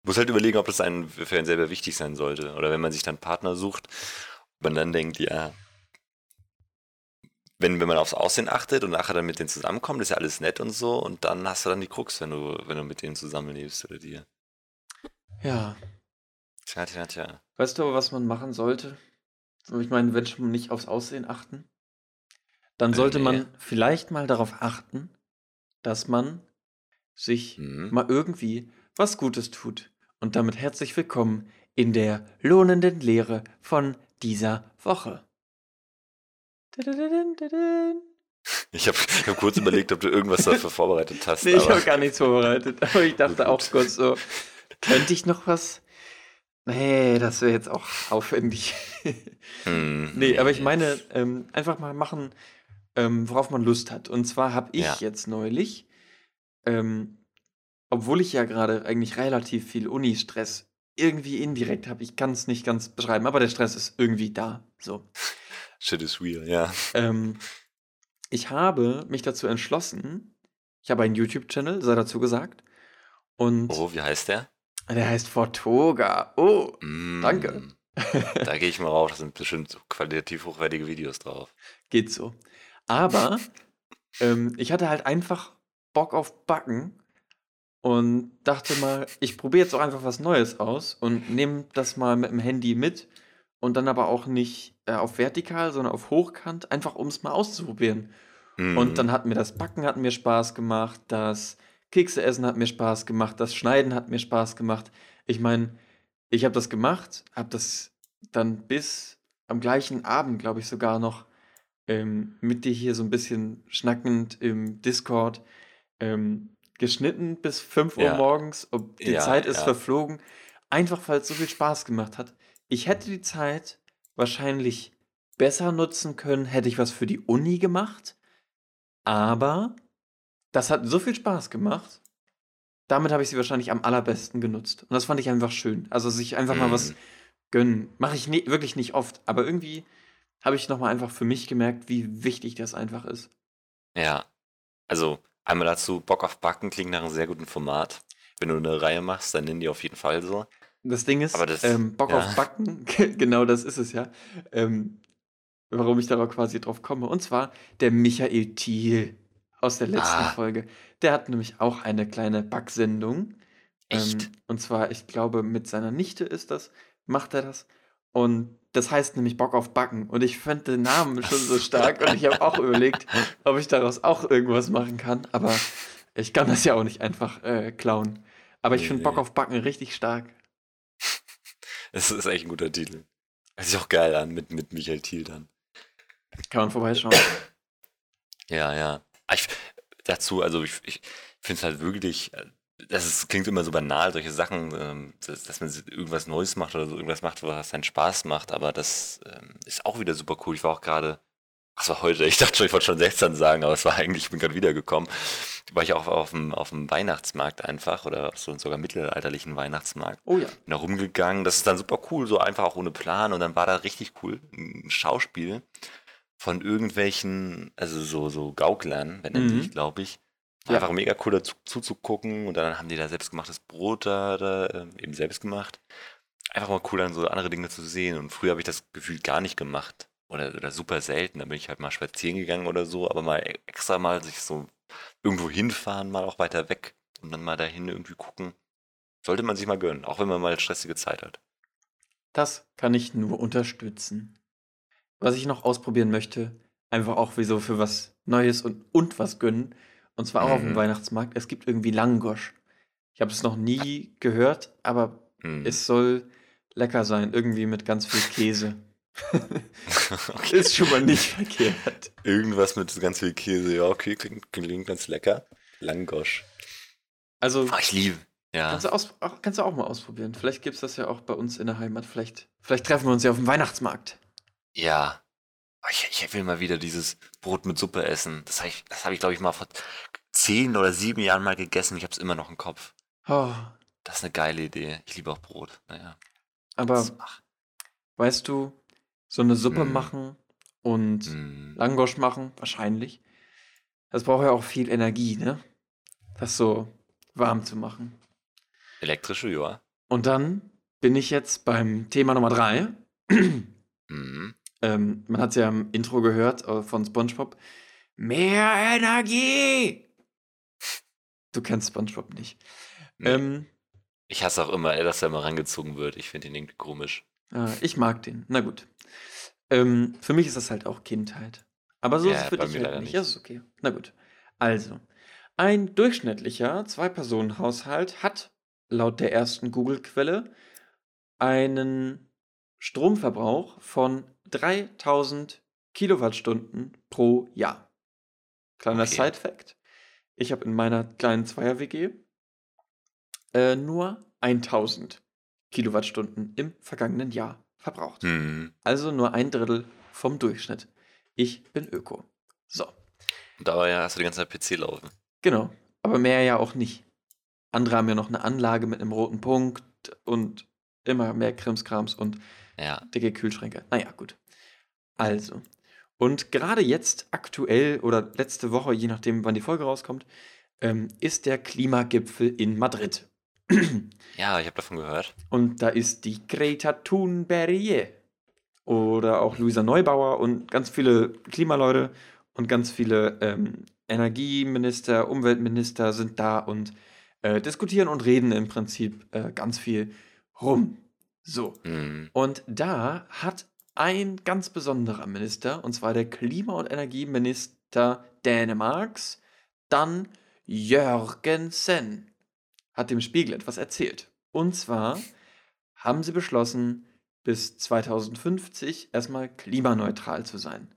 Muss halt überlegen, ob das einen für einen selber wichtig sein sollte. Oder wenn man sich dann Partner sucht, ob man dann denkt, ja, wenn, wenn man aufs Aussehen achtet und nachher dann mit denen zusammenkommt, ist ja alles nett und so, und dann hast du dann die Krux, wenn du, wenn du mit denen zusammenlebst oder dir. Ja. Tja, tja, tja. Weißt du aber, was man machen sollte? Ich meine, wenn schon nicht aufs Aussehen achten, dann Äh, sollte nee. man vielleicht mal darauf achten, dass man sich Mhm. mal irgendwie was Gutes tut. Und damit herzlich willkommen in der lohnenden Lehre von dieser Woche. Ich habe hab kurz überlegt, ob du irgendwas dafür vorbereitet hast. Nee, ich habe gar nichts vorbereitet, aber ich dachte auch kurz so, könnte ich noch was? Nee, das wäre jetzt auch aufwendig. Hm, Nee, aber ich meine, ähm, einfach mal machen, ähm, worauf man Lust hat. Und zwar habe ich Ja. jetzt neulich, ähm, obwohl ich ja gerade eigentlich relativ viel Uni-Stress irgendwie indirekt habe, ich kann es nicht ganz beschreiben, aber der Stress ist irgendwie da. So. Shit is real, ja. Ähm, ich habe mich dazu entschlossen, ich habe einen YouTube-Channel, sei dazu gesagt, und Oh, wie heißt der? der heißt Fortoga. Oh, Mm, Danke. Da gehe ich mal rauf, da sind bestimmt qualitativ hochwertige Videos drauf. Geht so. Aber ähm, ich hatte halt einfach Bock auf Backen und dachte mal, ich probiere jetzt auch einfach was Neues aus und nehme das mal mit dem Handy mit und dann aber auch nicht äh, auf vertikal, sondern auf hochkant, einfach um es mal auszuprobieren. Mhm. Und dann hat mir das Backen hat mir Spaß gemacht, das Kekse essen hat mir Spaß gemacht, das Schneiden hat mir Spaß gemacht. Ich meine, ich habe das gemacht, habe das dann bis am gleichen Abend, glaube ich, sogar noch ähm, mit dir hier so ein bisschen schnackend im Discord ähm, geschnitten bis 5 Uhr Ja. morgens. Und die Ja, Zeit ist ja. verflogen. Einfach weil es so viel Spaß gemacht hat. Ich hätte die Zeit wahrscheinlich besser nutzen können, hätte ich was für die Uni gemacht. Aber das hat so viel Spaß gemacht. Damit habe ich sie wahrscheinlich am allerbesten genutzt. Und das fand ich einfach schön. Also sich einfach mal was Mhm. gönnen. Mache ich nie, wirklich nicht oft. Aber irgendwie habe ich nochmal einfach für mich gemerkt, wie wichtig das einfach ist. Ja. Also, einmal dazu, Bock auf Backen klingt nach einem sehr guten Format. Wenn du eine Reihe machst, dann nennen die auf jeden Fall so. Das Ding ist, Aber das- ähm, Bock ja. auf Backen, genau das ist es ja. Ähm, warum ich darauf quasi drauf komme. Und zwar der Michael Thiel aus der letzten Ah. Folge. Der hat nämlich auch eine kleine Backsendung. Echt? Ähm, und zwar, ich glaube, mit seiner Nichte ist das, macht er das. Und das heißt nämlich Bock auf Backen. Und ich fand den Namen schon so stark und ich habe auch überlegt, ob ich daraus auch irgendwas machen kann. Aber ich kann das ja auch nicht einfach äh, klauen. Aber ich finde Bock auf Backen richtig stark. Das ist echt ein guter Titel. Hört sich auch geil an mit, mit Michael Thiel dann. Kann man vorbeischauen. Ja, ja. Ah, Ich, dazu, also ich, ich finde es halt wirklich, äh, das ist, klingt immer so banal, solche Sachen, ähm, dass, dass man irgendwas Neues macht oder so irgendwas macht, was einen Spaß macht, aber das ähm, ist auch wieder super cool. Ich war auch gerade, ach, war heute, ich dachte schon, ich wollte schon 16 sagen, aber es war eigentlich, ich bin gerade wiedergekommen. War ich auch auf dem, auf dem Weihnachtsmarkt einfach oder so sogar mittelalterlichen Weihnachtsmarkt. Oh ja. bin da rumgegangen. Das ist dann super cool, so einfach auch ohne Plan. Und dann war da richtig cool ein Schauspiel von irgendwelchen, also so, so Gauklern, wenn Mhm. sich, glaube ich. War Ja. Einfach mega cool dazu zuzugucken. Und dann haben die da selbstgemachtes Brot da, da ähm, eben selbst gemacht. Einfach mal cool, dann so andere Dinge zu sehen. Und früher habe ich das gefühlt gar nicht gemacht. Oder, oder super selten. Da bin ich halt mal spazieren gegangen oder so. Aber mal e- extra mal sich so irgendwo hinfahren, mal auch weiter weg. Und dann mal dahin irgendwie gucken. Sollte man sich mal gönnen. Auch wenn man mal stressige Zeit hat. Das kann ich nur unterstützen. Was ich noch ausprobieren möchte, einfach auch wie so für was Neues und, und was gönnen. Und zwar auch auf dem Mhm. Weihnachtsmarkt. Es gibt irgendwie Langosch. Ich habe es noch nie gehört, aber Hm. es soll lecker sein. Irgendwie mit ganz viel Käse. Okay. Ist schon mal nicht verkehrt. Irgendwas mit ganz viel Käse. Ja, okay, klingt, klingt ganz lecker. Langosch. Also Ah, ich liebe. Ja. kannst du, aus, auch, kannst du auch mal ausprobieren. Vielleicht gibt es das ja auch bei uns in der Heimat. Vielleicht, vielleicht treffen wir uns ja auf dem Weihnachtsmarkt. Ja. Oh, Ich, ich will mal wieder dieses Brot mit Suppe essen. Das habe ich, das hab ich glaube ich, mal vor zehn oder sieben Jahren mal gegessen. Ich habe es immer noch im Kopf. Oh, Das ist eine geile Idee. Ich liebe auch Brot. Naja. aber Das- weißt du, so eine Suppe Mm. machen und mm. Langosch machen, wahrscheinlich. Das braucht ja auch viel Energie, ne? Das so warm zu machen. Elektrische, ja. Und dann bin ich jetzt beim Thema Nummer drei. Mhm. Ähm, man hat es ja im Intro gehört äh, von SpongeBob. Mehr Energie! Du kennst SpongeBob nicht. Nee. Ähm, Ich hasse auch immer, dass er mal rangezogen wird. Ich finde ihn irgendwie komisch. äh, ich mag den. Na gut. Ähm, für mich ist das halt auch Kindheit. Aber so ist Ja, es für dich halt leider nicht. nicht. Ja, ist okay. Na gut. Also, ein durchschnittlicher Zwei-Personen-Haushalt hat laut der ersten Google-Quelle einen Stromverbrauch von 3000 Kilowattstunden pro Jahr. Kleiner Okay. Side-Fact: Ich habe in meiner kleinen Zweier-WG äh, nur 1000 Kilowattstunden im vergangenen Jahr verbraucht. Hm. Also nur ein Drittel vom Durchschnitt. Ich bin Öko. So, Und dabei hast du die ganze Zeit PC laufen. genau. Aber mehr ja auch nicht. Andere haben ja noch eine Anlage mit einem roten Punkt und immer mehr Krimskrams und Ja. dicke Kühlschränke. Naja, gut. Also. Und gerade jetzt, aktuell oder letzte Woche, je nachdem, wann die Folge rauskommt, ähm, ist der Klimagipfel in Madrid. Ja, ich habe davon gehört. Und da ist die Greta Thunberg oder auch Luisa Neubauer und ganz viele Klimaleute und ganz viele ähm, Energieminister, Umweltminister sind da und äh, diskutieren und reden im Prinzip äh, ganz viel rum. So. Hm. Und da hat ein ganz besonderer Minister, und zwar der Klima- und Energieminister Dänemarks, dann Jörgensen, hat dem Spiegel etwas erzählt. Und zwar haben sie beschlossen, bis 2050 erstmal klimaneutral zu sein.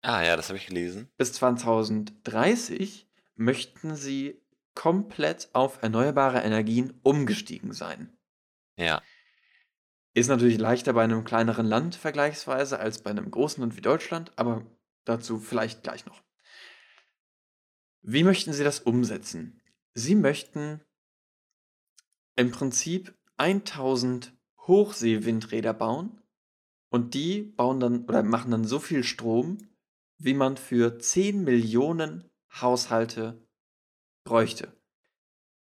Ah ja, das habe ich gelesen. Bis 2030 möchten sie komplett auf erneuerbare Energien umgestiegen sein. Ja. Ist natürlich leichter bei einem kleineren Land vergleichsweise als bei einem großen Land wie Deutschland, aber dazu vielleicht gleich noch. Wie möchten Sie das umsetzen? Sie möchten im Prinzip 1000 Hochseewindräder bauen und die bauen dann oder machen dann so viel Strom, wie man für 10 Millionen Haushalte bräuchte.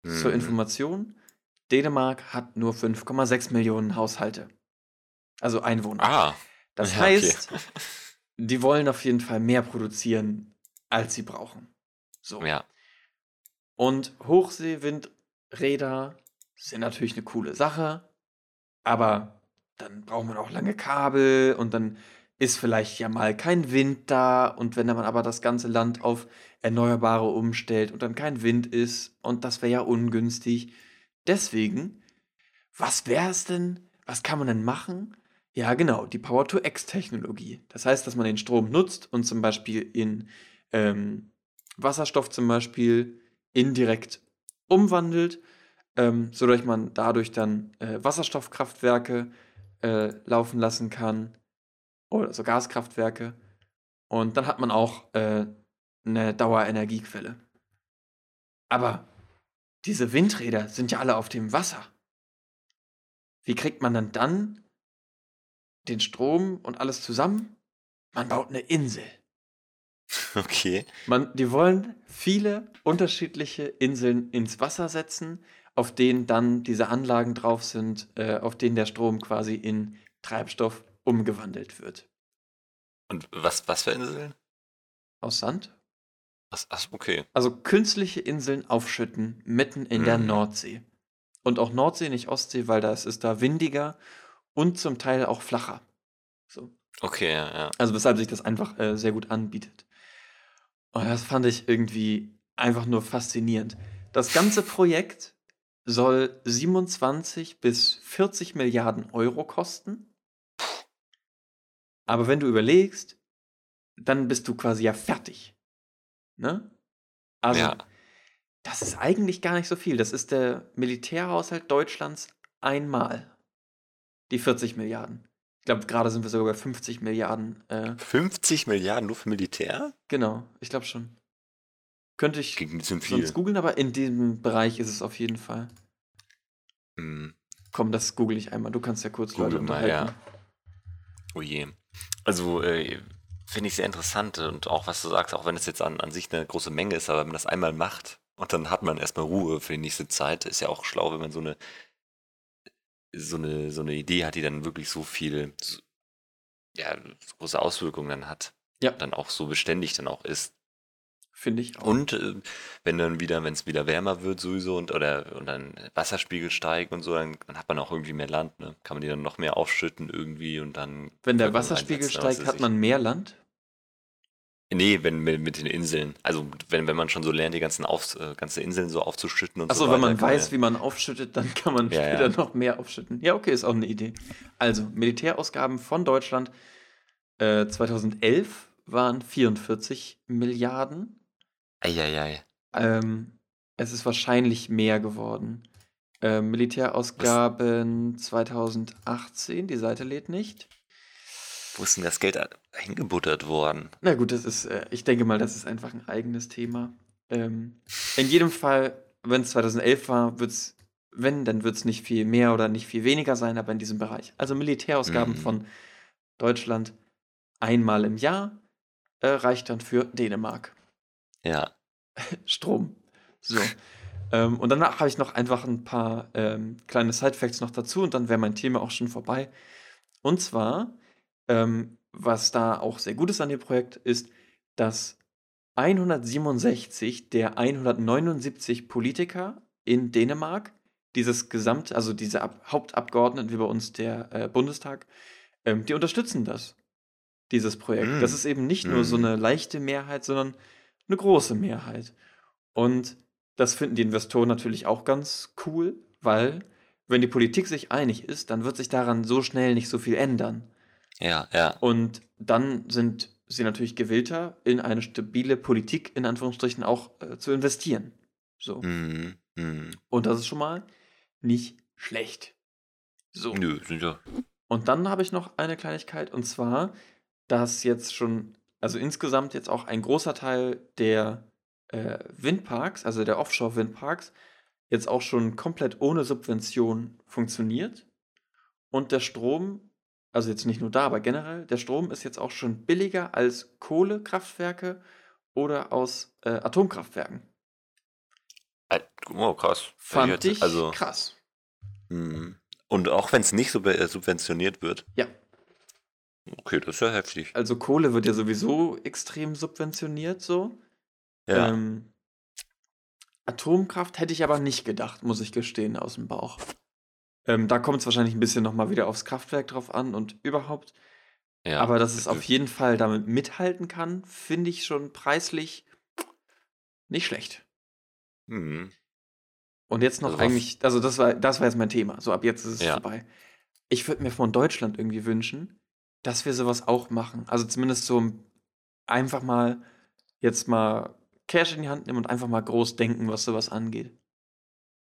Zur Mhm. Information, Dänemark hat nur 5,6 Millionen Haushalte. Also Einwohner. Ah. das ja, okay. heißt, die wollen auf jeden Fall mehr produzieren, als sie brauchen. So. Ja. Und Hochseewindräder sind natürlich eine coole Sache, aber dann braucht man auch lange Kabel und dann ist vielleicht ja mal kein Wind da und wenn man aber das ganze Land auf Erneuerbare umstellt und dann kein Wind ist und das wäre ja ungünstig. Deswegen, was wäre es denn? Was kann man denn machen? Ja, genau, die Power-to-X-Technologie. Das heißt, dass man den Strom nutzt und zum Beispiel in ähm, Wasserstoff zum Beispiel indirekt umwandelt, ähm, sodass man dadurch dann äh, Wasserstoffkraftwerke äh, laufen lassen kann oder so Gaskraftwerke. Und dann hat man auch äh, eine Dauerenergiequelle. Aber diese Windräder sind ja alle auf dem Wasser. Wie kriegt man dann dann den Strom und alles zusammen? Man baut eine Insel. Okay. Man, die wollen viele unterschiedliche Inseln ins Wasser setzen, auf denen dann diese Anlagen drauf sind, äh, auf denen der Strom quasi in Treibstoff umgewandelt wird. Und was, was für Inseln? Aus Sand? Ach, ach, okay. Also künstliche Inseln aufschütten mitten in der Mhm. Nordsee. Und auch Nordsee, nicht Ostsee, weil da ist da windiger und zum Teil auch flacher. So. Okay, ja, ja. Also weshalb sich das einfach äh, sehr gut anbietet. Und das fand ich irgendwie einfach nur faszinierend. Das ganze Projekt soll 27 bis 40 Milliarden Euro kosten. Aber wenn du überlegst, dann bist du quasi ja fertig. Ne? Also, Ja. das ist eigentlich gar nicht so viel. Das ist der Militärhaushalt Deutschlands einmal. Die 40 Milliarden. Ich glaube, gerade sind wir sogar bei 50 Milliarden. Äh, 50 Milliarden nur für Militär? genau, ich glaube schon. Könnte ich viel. sonst googeln, aber in diesem Bereich ist es auf jeden Fall. Hm. Komm, das google ich einmal. Du kannst ja kurz Leute Google mal, unterhalten. Oh je. Also, äh, finde ich sehr interessant und auch, was du sagst, auch wenn es jetzt an, an sich eine große Menge ist, aber wenn man das einmal macht und dann hat man erstmal Ruhe für die nächste Zeit, ist ja auch schlau, wenn man so eine, so eine, so eine Idee hat, die dann wirklich so viel, so, ja, so große Auswirkungen dann hat. Ja. Dann auch so beständig dann auch ist. Finde ich auch. Und äh, wenn dann wieder, wenn es wieder wärmer wird sowieso und oder und dann Wasserspiegel steigt und so, dann, dann hat man auch irgendwie mehr Land, ne? Kann man die dann noch mehr aufschütten irgendwie und dann. Wenn der Wasserspiegel steigt, hat man mehr Land. Nee, wenn mit, mit den Inseln. Also wenn, wenn man schon so lernt, die ganzen auf, äh, ganze Inseln so aufzuschütten und Achso, so wenn man weiß, wie man aufschüttet, dann kann man Ja, später ja. noch mehr aufschütten. Ja, okay, ist auch eine Idee. Also, Militärausgaben von Deutschland äh, 2011 waren 44 Milliarden. Eieiei. Ähm, es ist wahrscheinlich mehr geworden. Äh, Militärausgaben 2018, die Seite lädt nicht. Wo ist denn das Geld hingebuttert worden? Na gut, das ist, äh, ich denke mal, das ist einfach ein eigenes Thema. Ähm, in jedem Fall, wenn es 2011 war, wird's, wenn, dann wird es nicht viel mehr oder nicht viel weniger sein, aber in diesem Bereich. Also Militärausgaben Mhm. von Deutschland einmal im Jahr äh, reicht dann für Dänemark. Ja. Strom. So. ähm, und danach habe ich noch einfach ein paar ähm, kleine Side-Facts noch dazu und dann wäre mein Thema auch schon vorbei. Und zwar, ähm, was da auch sehr gut ist an dem Projekt, ist, dass 167 der 179 Politiker in Dänemark dieses Gesamt, also diese Ab Hauptabgeordneten wie bei uns der äh, Bundestag, ähm, die unterstützen das, dieses Projekt. Mm. Das ist eben nicht nur so Mm. eine leichte Mehrheit, sondern eine große Mehrheit. Und das finden die Investoren natürlich auch ganz cool, weil wenn die Politik sich einig ist, dann wird sich daran so schnell nicht so viel ändern. Ja, ja. Und dann sind sie natürlich gewillter, in eine stabile Politik in Anführungsstrichen auch äh, zu investieren. So. Mhm. Mhm. Und das ist schon mal nicht schlecht. So. Nö, sind ja. Und dann habe ich noch eine Kleinigkeit und zwar, dass jetzt schon, also insgesamt jetzt auch ein großer Teil der äh, Windparks, also der Offshore-Windparks, jetzt auch schon komplett ohne Subvention funktioniert. Und der Strom, also jetzt nicht nur da, aber generell, der Strom ist jetzt auch schon billiger als Kohlekraftwerke oder aus äh, Atomkraftwerken. Oh, krass. Fand hätte- ich Also, krass. mhm. Und auch wenn es nicht so äh, subventioniert wird. Ja. Okay, das ist ja heftig. Also Kohle wird ja sowieso extrem subventioniert so. Ja. Ähm, Atomkraft hätte ich aber nicht gedacht, muss ich gestehen, aus dem Bauch. Ähm, da kommt es wahrscheinlich ein bisschen nochmal wieder aufs Kraftwerk drauf an und überhaupt. ja. Aber dass es auf jeden Fall damit mithalten kann, finde ich schon preislich nicht schlecht. Mhm. Und jetzt noch Also eigentlich, also das war, das war jetzt mein Thema. So, ab jetzt ist es Ja. vorbei. Ich würde mir von Deutschland irgendwie wünschen, dass wir sowas auch machen. Also zumindest so einfach mal jetzt mal Cash in die Hand nehmen und einfach mal groß denken, was sowas angeht.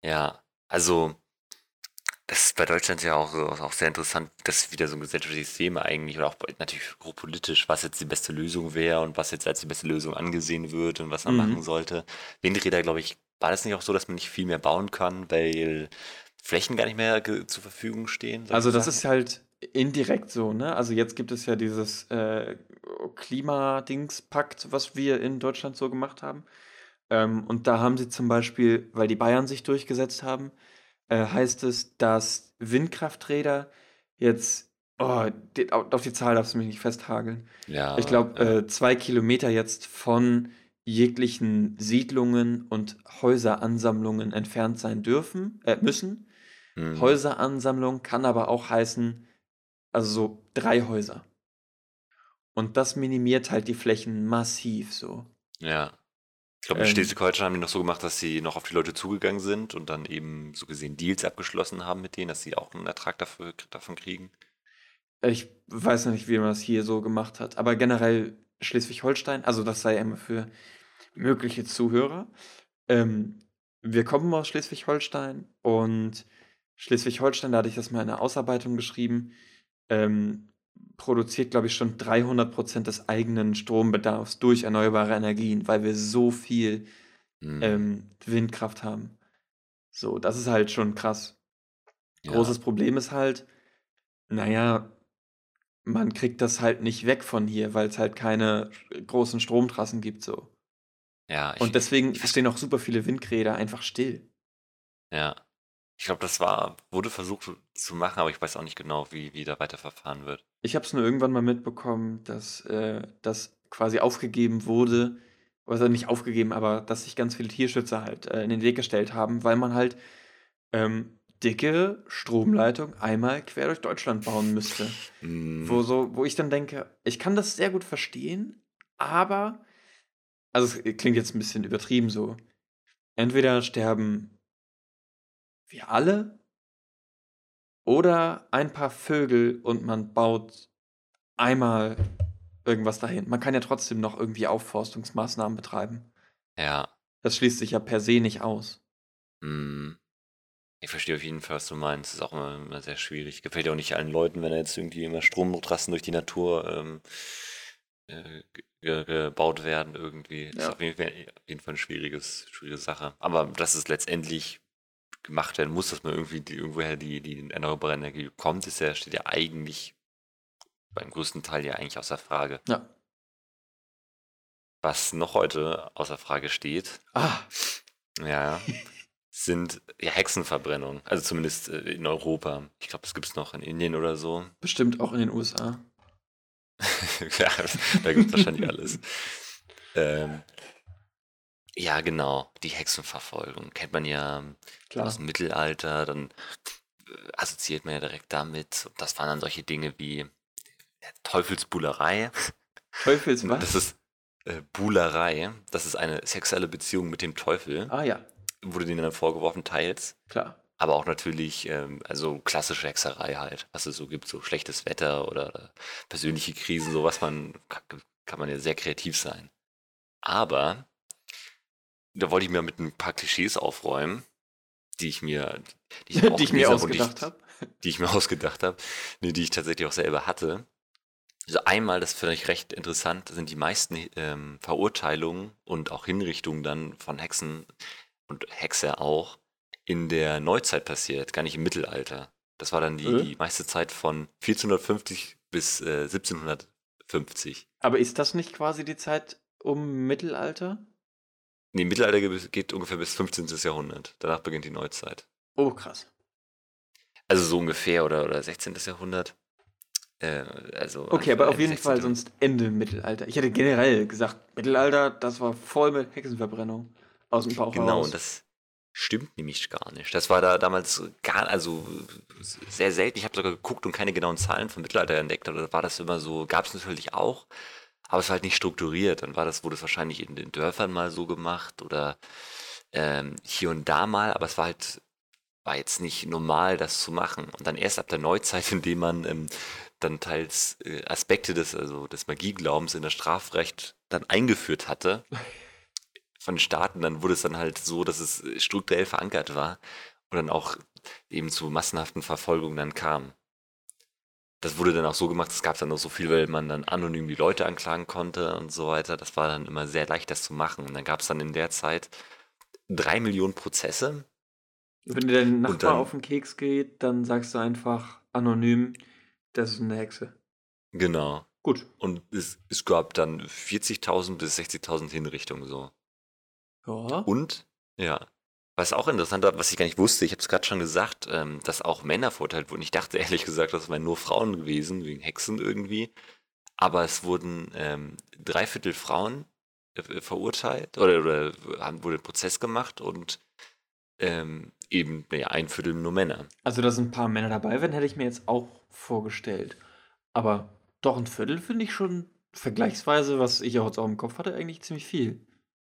Ja, also das ist bei Deutschland ja auch, so, auch sehr interessant, das ist wieder so ein gesellschaftliches Thema eigentlich oder auch natürlich hochpolitisch, was jetzt die beste Lösung wäre und was jetzt als die beste Lösung angesehen wird und was man Mhm. machen sollte. Windräder, glaube ich, war das nicht auch so, dass man nicht viel mehr bauen kann, weil Flächen gar nicht mehr zur Verfügung stehen? Also das Sachen? ist halt indirekt so, ne? Also jetzt gibt es ja dieses äh, Klimadingspakt, was wir in Deutschland so gemacht haben. Ähm, und da haben sie zum Beispiel, weil die Bayern sich durchgesetzt haben, äh, heißt es, dass Windkrafträder jetzt, oh, die, auf die Zahl darfst du mich nicht festhageln. ja, Ich glaube, äh, zwei Kilometer jetzt von jeglichen Siedlungen und Häuseransammlungen entfernt sein dürfen, äh, müssen. Mhm. Häuseransammlung kann aber auch heißen, also so drei Häuser. Und das minimiert halt die Flächen massiv so. Ja. Ich glaube, in Ähm, Schleswig-Holstein haben die noch so gemacht, dass sie noch auf die Leute zugegangen sind und dann eben so gesehen Deals abgeschlossen haben mit denen, dass sie auch einen Ertrag dafür, davon kriegen. Ich weiß noch nicht, wie man das hier so gemacht hat, aber generell Schleswig-Holstein, also das sei immer für mögliche Zuhörer. Ähm, wir kommen aus Schleswig-Holstein und Schleswig-Holstein, da hatte ich das mal in der Ausarbeitung geschrieben, ähm, produziert, glaube ich, schon 300 Prozent des eigenen Strombedarfs durch erneuerbare Energien, weil wir so viel Hm, ähm, Windkraft haben. So, das ist halt schon krass. ja, Großes Problem ist halt, naja, man kriegt das halt nicht weg von hier, weil es halt keine großen Stromtrassen gibt so. ja, ich, Und deswegen ich stehen auch super viele Windräder einfach still. ja. Ich glaube, das war, wurde versucht zu machen, aber ich weiß auch nicht genau, wie, wie da weiterverfahren wird. Ich habe es nur irgendwann mal mitbekommen, dass äh, das quasi aufgegeben wurde, also nicht aufgegeben, aber dass sich ganz viele Tierschützer halt äh, in den Weg gestellt haben, weil man halt ähm, dicke Stromleitung einmal quer durch Deutschland bauen müsste. Hm, Wo, so, wo ich dann denke, ich kann das sehr gut verstehen, aber, also es klingt jetzt ein bisschen übertrieben so. Entweder sterben wir alle oder ein paar Vögel und man baut einmal irgendwas dahin. Man kann ja trotzdem noch irgendwie Aufforstungsmaßnahmen betreiben. ja, Das schließt sich ja per se nicht aus. hm. Ich verstehe auf jeden Fall, was du meinst. ist auch immer, immer sehr schwierig. Gefällt ja auch nicht allen Leuten, wenn da jetzt irgendwie immer Stromtrassen durch die Natur ähm, äh, ge gebaut werden irgendwie. Ist Ja. auf jeden Fall, auf jeden Fall eine schwieriges, schwierige Sache. Aber dass es letztendlich gemacht werden muss, dass man irgendwie die, irgendwoher die, die erneuerbare Energie bekommt, ist ja, steht ja eigentlich beim größten Teil ja eigentlich außer Frage. Ja. Was noch heute außer Frage steht, Ah, ja, sind ja Hexenverbrennungen. Also zumindest äh, in Europa. Ich glaube, das gibt es noch in Indien oder so. bestimmt auch in den USA. ja, da gibt es wahrscheinlich alles. Ähm, ja, genau. Die Hexenverfolgung kennt man ja Klar. aus dem Mittelalter. Dann äh, assoziiert man ja direkt damit. Und Das waren dann solche Dinge wie Teufelsbuhlerei. Teufels Das ist äh, Buhlerei. Das ist eine sexuelle Beziehung mit dem Teufel. Ah ja, Wurde denen dann vorgeworfen, teils. klar. Aber auch natürlich, ähm, also klassische Hexerei halt, was es so gibt, so schlechtes Wetter oder, oder persönliche Krisen, sowas man, kann, kann man ja sehr kreativ sein. Aber da wollte ich mir mit ein paar Klischees aufräumen, die ich mir, die ich, Die ich mir ausgedacht habe. die ich mir ausgedacht habe, nee, die ich tatsächlich auch selber hatte. Also einmal, das finde ich recht interessant, sind die meisten ähm, Verurteilungen und auch Hinrichtungen dann von Hexen und Hexer auch in der Neuzeit passiert, gar nicht im Mittelalter. Das war dann die, Äh? die meiste Zeit von 1450 bis äh, 1750. Aber ist das nicht quasi die Zeit um Mittelalter? Nee, Mittelalter ge- geht ungefähr bis 15. Jahrhundert. Danach beginnt die Neuzeit. Oh, krass. Also so ungefähr oder, oder 16. Jahrhundert. Äh, also Okay, aber auf jeden Fall 16.. sonst Ende Mittelalter. Ich hätte generell gesagt, Mittelalter, das war voll mit Hexenverbrennung. Aus dem Bauch Genau, und das stimmt nämlich gar nicht. Das war da damals gar, also sehr selten. Ich habe sogar geguckt und keine genauen Zahlen vom Mittelalter entdeckt. Oder war das immer so, gab es natürlich auch, aber es war halt nicht strukturiert. Dann war das, wurde es wahrscheinlich in den Dörfern mal so gemacht oder ähm, hier und da mal, aber es war halt, war jetzt nicht normal, das zu machen. Und dann erst ab der Neuzeit, indem man ähm, dann teils äh, Aspekte des, also des Magieglaubens in das Strafrecht dann eingeführt hatte, von den Staaten, dann wurde es dann halt so, dass es strukturell verankert war und dann auch eben zu massenhaften Verfolgungen dann kam. Das wurde dann auch so gemacht, es gab dann auch so viel, weil man dann anonym die Leute anklagen konnte und so weiter. Das war dann immer sehr leicht, das zu machen. Und dann gab es dann in der Zeit drei Millionen Prozesse. Wenn dir dein Nachbar dann- auf den Keks geht, dann sagst du einfach anonym, das ist eine Hexe. Genau. Gut. Und es, es gab dann 40.000 bis 60.000 Hinrichtungen so. Ja. Und, ja, was auch interessant war, was ich gar nicht wusste, ich habe es gerade schon gesagt, ähm, dass auch Männer verurteilt wurden. Ich dachte ehrlich gesagt, das wären nur Frauen gewesen, wegen Hexen irgendwie. Aber es wurden ähm, drei Viertel Frauen äh, verurteilt oder, oder haben, wurde ein Prozess gemacht und ähm, eben ja, ein Viertel nur Männer. Also, dass ein paar Männer dabei wären, hätte ich mir jetzt auch vorgestellt. Aber doch ein Viertel finde ich schon vergleichsweise, was ich auch jetzt auch im Kopf hatte, eigentlich ziemlich viel.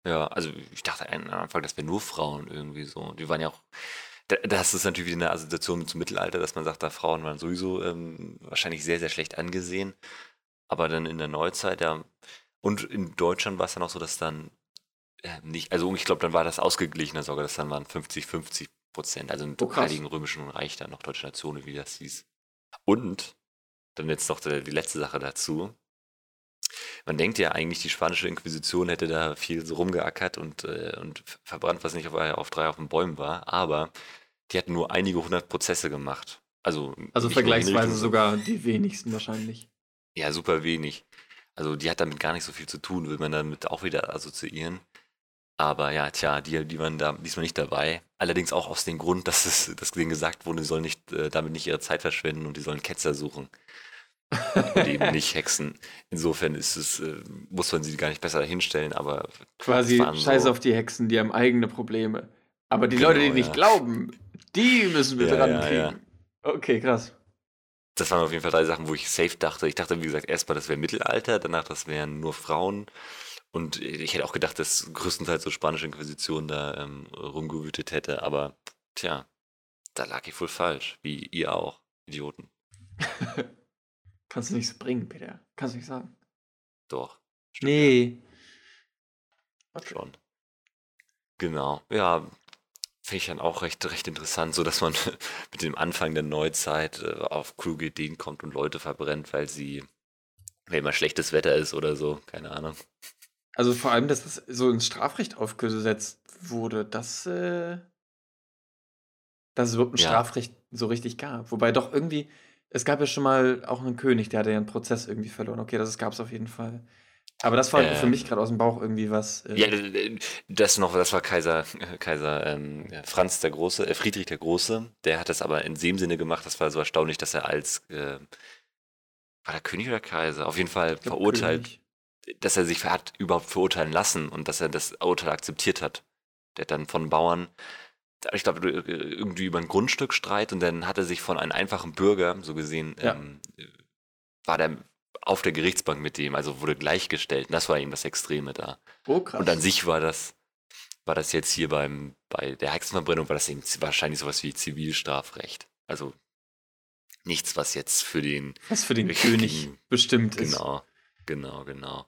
Ja, also ich dachte am Anfang, das wären nur Frauen irgendwie so. Die waren ja auch Da, das ist natürlich wieder eine Assoziation zum Mittelalter, dass man sagt, da Frauen waren sowieso ähm, wahrscheinlich sehr, sehr schlecht angesehen. Aber dann in der Neuzeit, ja. Und in Deutschland war es dann auch so, dass dann äh, nicht, also ich glaube, dann war das ausgeglichener sogar, dass dann waren 50, 50 Prozent, also im Oh. Heiligen Römischen Reich dann noch Deutsche Nation, wie das hieß. Und dann jetzt noch die letzte Sache dazu. Man denkt ja eigentlich, die spanische Inquisition hätte da viel so rumgeackert und, äh, und verbrannt, was nicht auf, auf drei auf den Bäumen war, aber die hatten nur einige hundert Prozesse gemacht. Also, Also vergleichsweise sogar die wenigsten wahrscheinlich. ja, super wenig. Also die hat damit gar nicht so viel zu tun, will man damit auch wieder assoziieren. Aber ja, tja, die, die waren da diesmal nicht dabei. Allerdings auch aus dem Grund, dass es, dass denen gesagt wurde, sie sollen nicht, äh, damit nicht ihre Zeit verschwenden und die sollen Ketzer suchen. Und eben nicht Hexen. Insofern ist es, äh, muss man sie gar nicht besser hinstellen, aber Quasi scheiß so- auf die Hexen, die haben eigene Probleme. Aber die Genau, Leute, die nicht ja. glauben, die müssen wir Ja, dran kriegen. ja. Okay, krass. das waren auf jeden Fall drei Sachen, wo ich safe dachte. Ich dachte, wie gesagt, erstmal, das wäre Mittelalter, danach, das wären nur Frauen. Und ich hätte auch gedacht, dass größtenteils so spanische Inquisition da ähm, rumgewütet hätte. Aber tja, da lag ich wohl falsch. Wie ihr auch, Idioten. Kannst du nicht so bringen, Peter. Kannst du nicht sagen. Doch, Nee. schon. Genau, ja. Finde ich dann auch recht, recht interessant, so dass man mit dem Anfang der Neuzeit äh, auf kluge Ideen kommt und Leute verbrennt, weil sie, weil immer schlechtes Wetter ist oder so, keine Ahnung. Also vor allem, dass das so ins Strafrecht aufgesetzt wurde, dass, äh, dass es überhaupt ein Ja. Strafrecht so richtig gab. Wobei doch irgendwie, es gab ja schon mal auch einen König, der hatte ja einen Prozess irgendwie verloren. Okay, das gab es auf jeden Fall. Aber das war für Ähm. mich gerade aus dem Bauch irgendwie was. äh, Ja, das noch, das war Kaiser, Kaiser ähm, Franz der Große, äh, Friedrich der Große. Der hat das aber in dem Sinne gemacht, das war so erstaunlich, dass er als, äh, war der König oder Kaiser? Auf jeden Fall glaub, verurteilt, König. dass er sich hat überhaupt verurteilen lassen und dass er das Urteil akzeptiert hat. Der hat dann von Bauern, ich glaube, irgendwie über ein Grundstückstreit und dann hat er sich von einem einfachen Bürger, so gesehen, Ja. ähm, war der auf der Gerichtsbank mit dem, also wurde gleichgestellt. Und das war eben das Extreme da. Oh, krass. Und an sich war das, war das jetzt hier beim, bei der Hexenverbrennung, war das eben wahrscheinlich sowas wie Zivilstrafrecht. Also nichts, was jetzt für den, was für den König bestimmt ist. genau, genau, genau.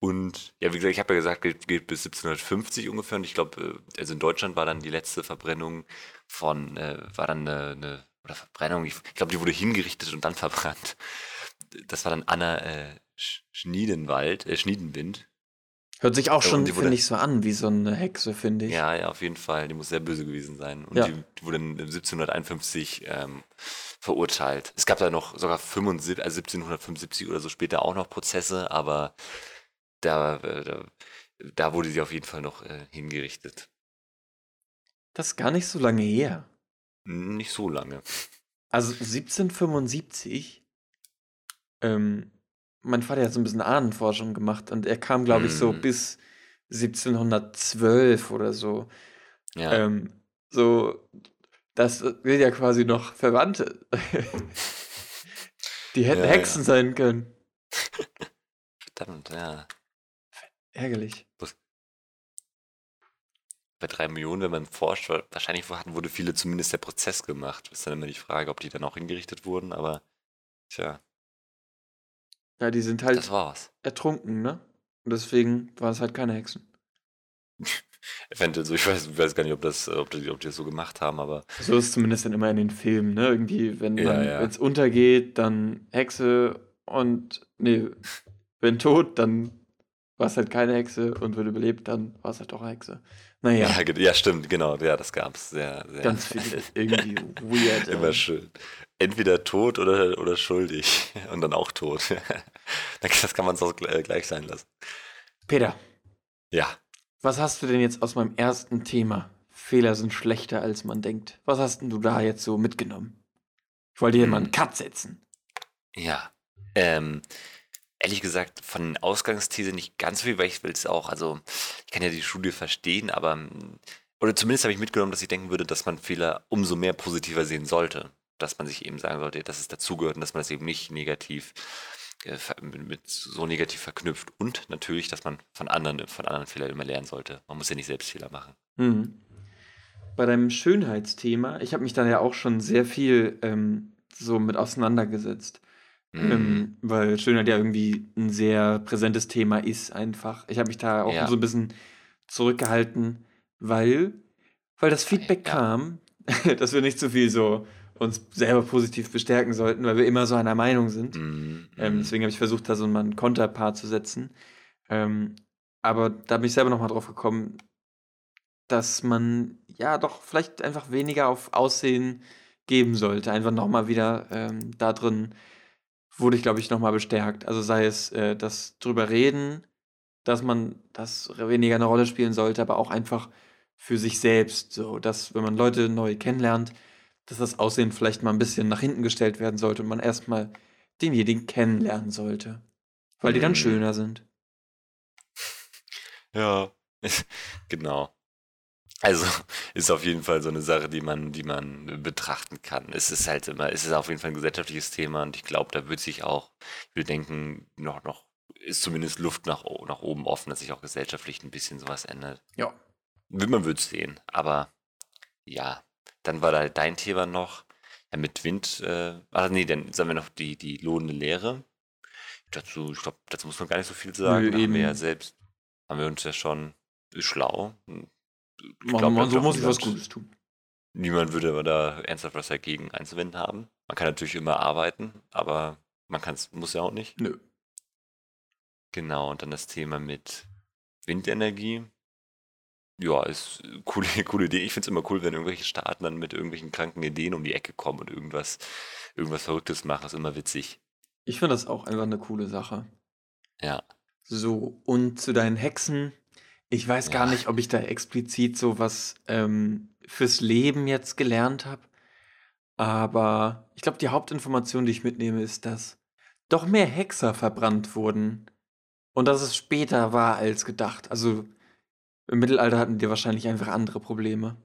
Und ja, wie gesagt, ich habe ja gesagt, geht, geht bis 1750 ungefähr. Und ich glaube, äh, also in Deutschland war dann die letzte Verbrennung von, äh, war dann eine, eine oder Verbrennung, ich, ich glaube, die wurde hingerichtet und dann verbrannt. Das war dann Anna äh, Sch- Schniedenwald, äh, Schniedenwind. Hört sich auch schon, finde ich, so an wie so eine Hexe, finde ich. Ja, ja, auf jeden Fall. Die muss sehr böse gewesen sein. Und Ja. die, die wurde dann 1751 ähm, verurteilt. Es gab da noch sogar 75, also 1775 oder so später auch noch Prozesse, aber da, da, da wurde sie auf jeden Fall noch äh, hingerichtet. Das ist gar nicht so lange her. Nicht so lange. Also 1775, ähm, mein Vater hat so ein bisschen Ahnenforschung gemacht und er kam, glaube ich, so Mm. bis 1712 oder so. Ja. Ähm, so, das sind ja quasi noch Verwandte. Die hätten Ja, Hexen sein können. Verdammt, ja. Ärgerlich. Bei drei Millionen, wenn man forscht, wa- wahrscheinlich hatten, wurde viele zumindest der Prozess gemacht. Ist dann immer die Frage, ob die dann auch hingerichtet wurden, aber tja, Ja, die sind halt das war's. ertrunken, ne? Und deswegen waren es halt keine Hexen. Eventuell so, ich weiß, weiß gar nicht, ob, das, ob, die, ob die das so gemacht haben, aber So ist es zumindest dann immer in den Filmen, ne? Irgendwie, wenn Ja, ja. wenn's untergeht, dann Hexe und, nee, wenn tot, dann war es halt keine Hexe und wenn überlebt, dann war es halt doch eine Hexe. Naja, Ja, ja, stimmt, genau. Ja, das gab's. Sehr, sehr. ganz viel irgendwie weird. Immer schön. Entweder tot oder, oder schuldig. Und dann auch tot. das kann man es auch gl- äh, gleich sein lassen. Peter, Ja. was hast du denn jetzt aus meinem ersten Thema? Fehler sind schlechter, als man denkt. Was hast denn du da jetzt so mitgenommen? Ich wollte hier mal einen Hm. Cut setzen. Ja. Ähm, ehrlich gesagt, von Ausgangsthese nicht ganz viel, weil ich will es auch, also ich kann ja die Studie verstehen, aber mm, oder zumindest habe ich mitgenommen, dass ich denken würde, dass man Fehler umso mehr positiver sehen sollte. Dass man sich eben sagen sollte, dass es dazugehört und dass man es eben nicht negativ äh, mit so negativ verknüpft. Und natürlich, dass man von anderen, von anderen Fehlern immer lernen sollte. Man muss ja nicht selbst Fehler machen. Mhm. bei deinem Schönheitsthema, ich habe mich da ja auch schon sehr viel ähm, so mit auseinandergesetzt. Mhm. Ähm, weil Schönheit ja irgendwie ein sehr präsentes Thema ist einfach. Ich habe mich da auch Ja. so ein bisschen zurückgehalten, weil, weil das Feedback Ja. kam, dass wir nicht zu viel so uns selber positiv bestärken sollten, weil wir immer so einer Meinung sind. Mhm. Ähm, Mhm. deswegen habe ich versucht, da so mal ein Konterpart zu setzen. Ähm, aber da bin ich selber nochmal drauf gekommen, dass man ja doch vielleicht einfach weniger auf Aussehen geben sollte. Einfach nochmal wieder ähm, da drin wurde ich, glaube ich, nochmal bestärkt. Also sei es äh, das drüber reden, dass man das weniger eine Rolle spielen sollte, aber auch einfach für sich selbst. So, dass, wenn man Leute neu kennenlernt, dass das Aussehen vielleicht mal ein bisschen nach hinten gestellt werden sollte und man erstmal denjenigen kennenlernen sollte. Weil die dann Mhm. schöner sind. Ja, genau. Also ist auf jeden Fall so eine Sache, die man, die man betrachten kann. Es ist halt immer, es ist auf jeden Fall ein gesellschaftliches Thema und ich glaube, da wird sich auch, ich würde denken, noch, noch ist zumindest Luft nach, nach oben offen, dass sich auch gesellschaftlich ein bisschen sowas ändert. Ja. Man wird sehen, aber ja, dann war da dein Thema noch, ja, mit Wind, äh, ah nee, dann sagen wir noch die, die lohnende Lehre. Dazu, ich glaube, dazu muss man gar nicht so viel sagen. Nö, da haben wir ja selbst, haben wir uns ja schon schlau. Ich Man, glaub, man, so muss ich was niemand- Gutes tun. Niemand würde aber da ernsthaft was dagegen einzuwenden haben. Man kann natürlich immer arbeiten, aber man kann's, muss ja auch nicht. Nö. Genau, und dann das Thema mit Windenergie. Ja, ist äh, coole, coole Idee. Ich finde es immer cool, wenn irgendwelche Staaten dann mit irgendwelchen kranken Ideen um die Ecke kommen und irgendwas, irgendwas Verrücktes machen. Das ist immer witzig. Ich finde das auch einfach eine coole Sache. Ja. So, und zu deinen Hexen. Ich weiß gar Ja. nicht, ob ich da explizit so was ähm, fürs Leben jetzt gelernt habe. Aber ich glaube, die Hauptinformation, die ich mitnehme, ist, dass doch mehr Hexer verbrannt wurden. Und dass es später war als gedacht. Also im Mittelalter hatten die wahrscheinlich einfach andere Probleme.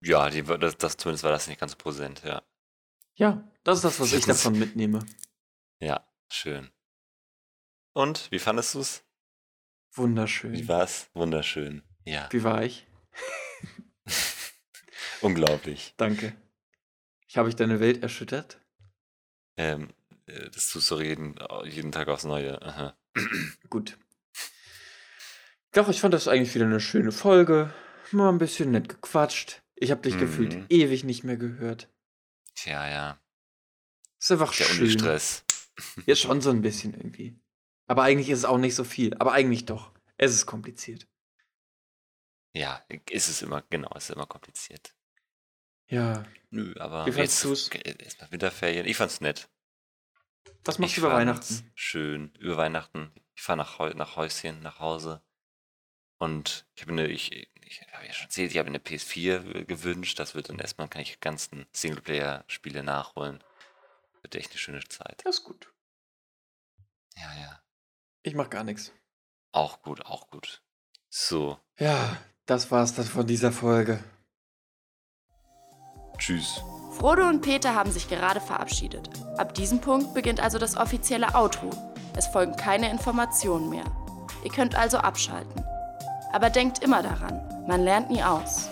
Ja, die, das, das, zumindest war das nicht ganz präsent, ja. Ja, das ist das, was ich davon mitnehme. Ja, schön. Und, wie fandest du es? Wie Wunderschön. war's? Wunderschön. Ja, Wie war ich? unglaublich. Danke. Ich habe ich deine Welt erschüttert? Ähm, äh, das tust du jeden, jeden Tag aufs Neue. Aha. Gut. Doch, ich fand das eigentlich wieder eine schöne Folge. Mal ein bisschen nett gequatscht. Ich habe dich Mhm. gefühlt ewig nicht mehr gehört. Tja, ja. Ist einfach ja schön. Stress. Ja, schon so ein bisschen irgendwie. Aber eigentlich ist es auch nicht so viel. Aber eigentlich doch. Es ist kompliziert. Ja, ist es immer, genau, ist immer kompliziert. Ja. Nö, aber Wie jetzt du's? erstmal Winterferien. Ich fand's nett. Was machst ich du über Weihnachten? Schön. Über Weihnachten. Ich fahre nach, nach Häuschen, nach Hause. Und ich habe eine, ich, ich habe ja schon erzählt, ich habe eine PS4 gewünscht. Das wird dann erstmal, kann ich ganzen Singleplayer-Spiele nachholen. Wird echt eine schöne Zeit. Das ist gut. Ja, ja. Ich mach gar nichts. Auch gut, auch gut. So, Ja, das war's dann von dieser Folge. tschüss. Frodo und Peter haben sich gerade verabschiedet. Ab diesem Punkt beginnt also das offizielle Outro. Es folgen keine Informationen mehr. Ihr könnt also abschalten. Aber denkt immer daran, man lernt nie aus.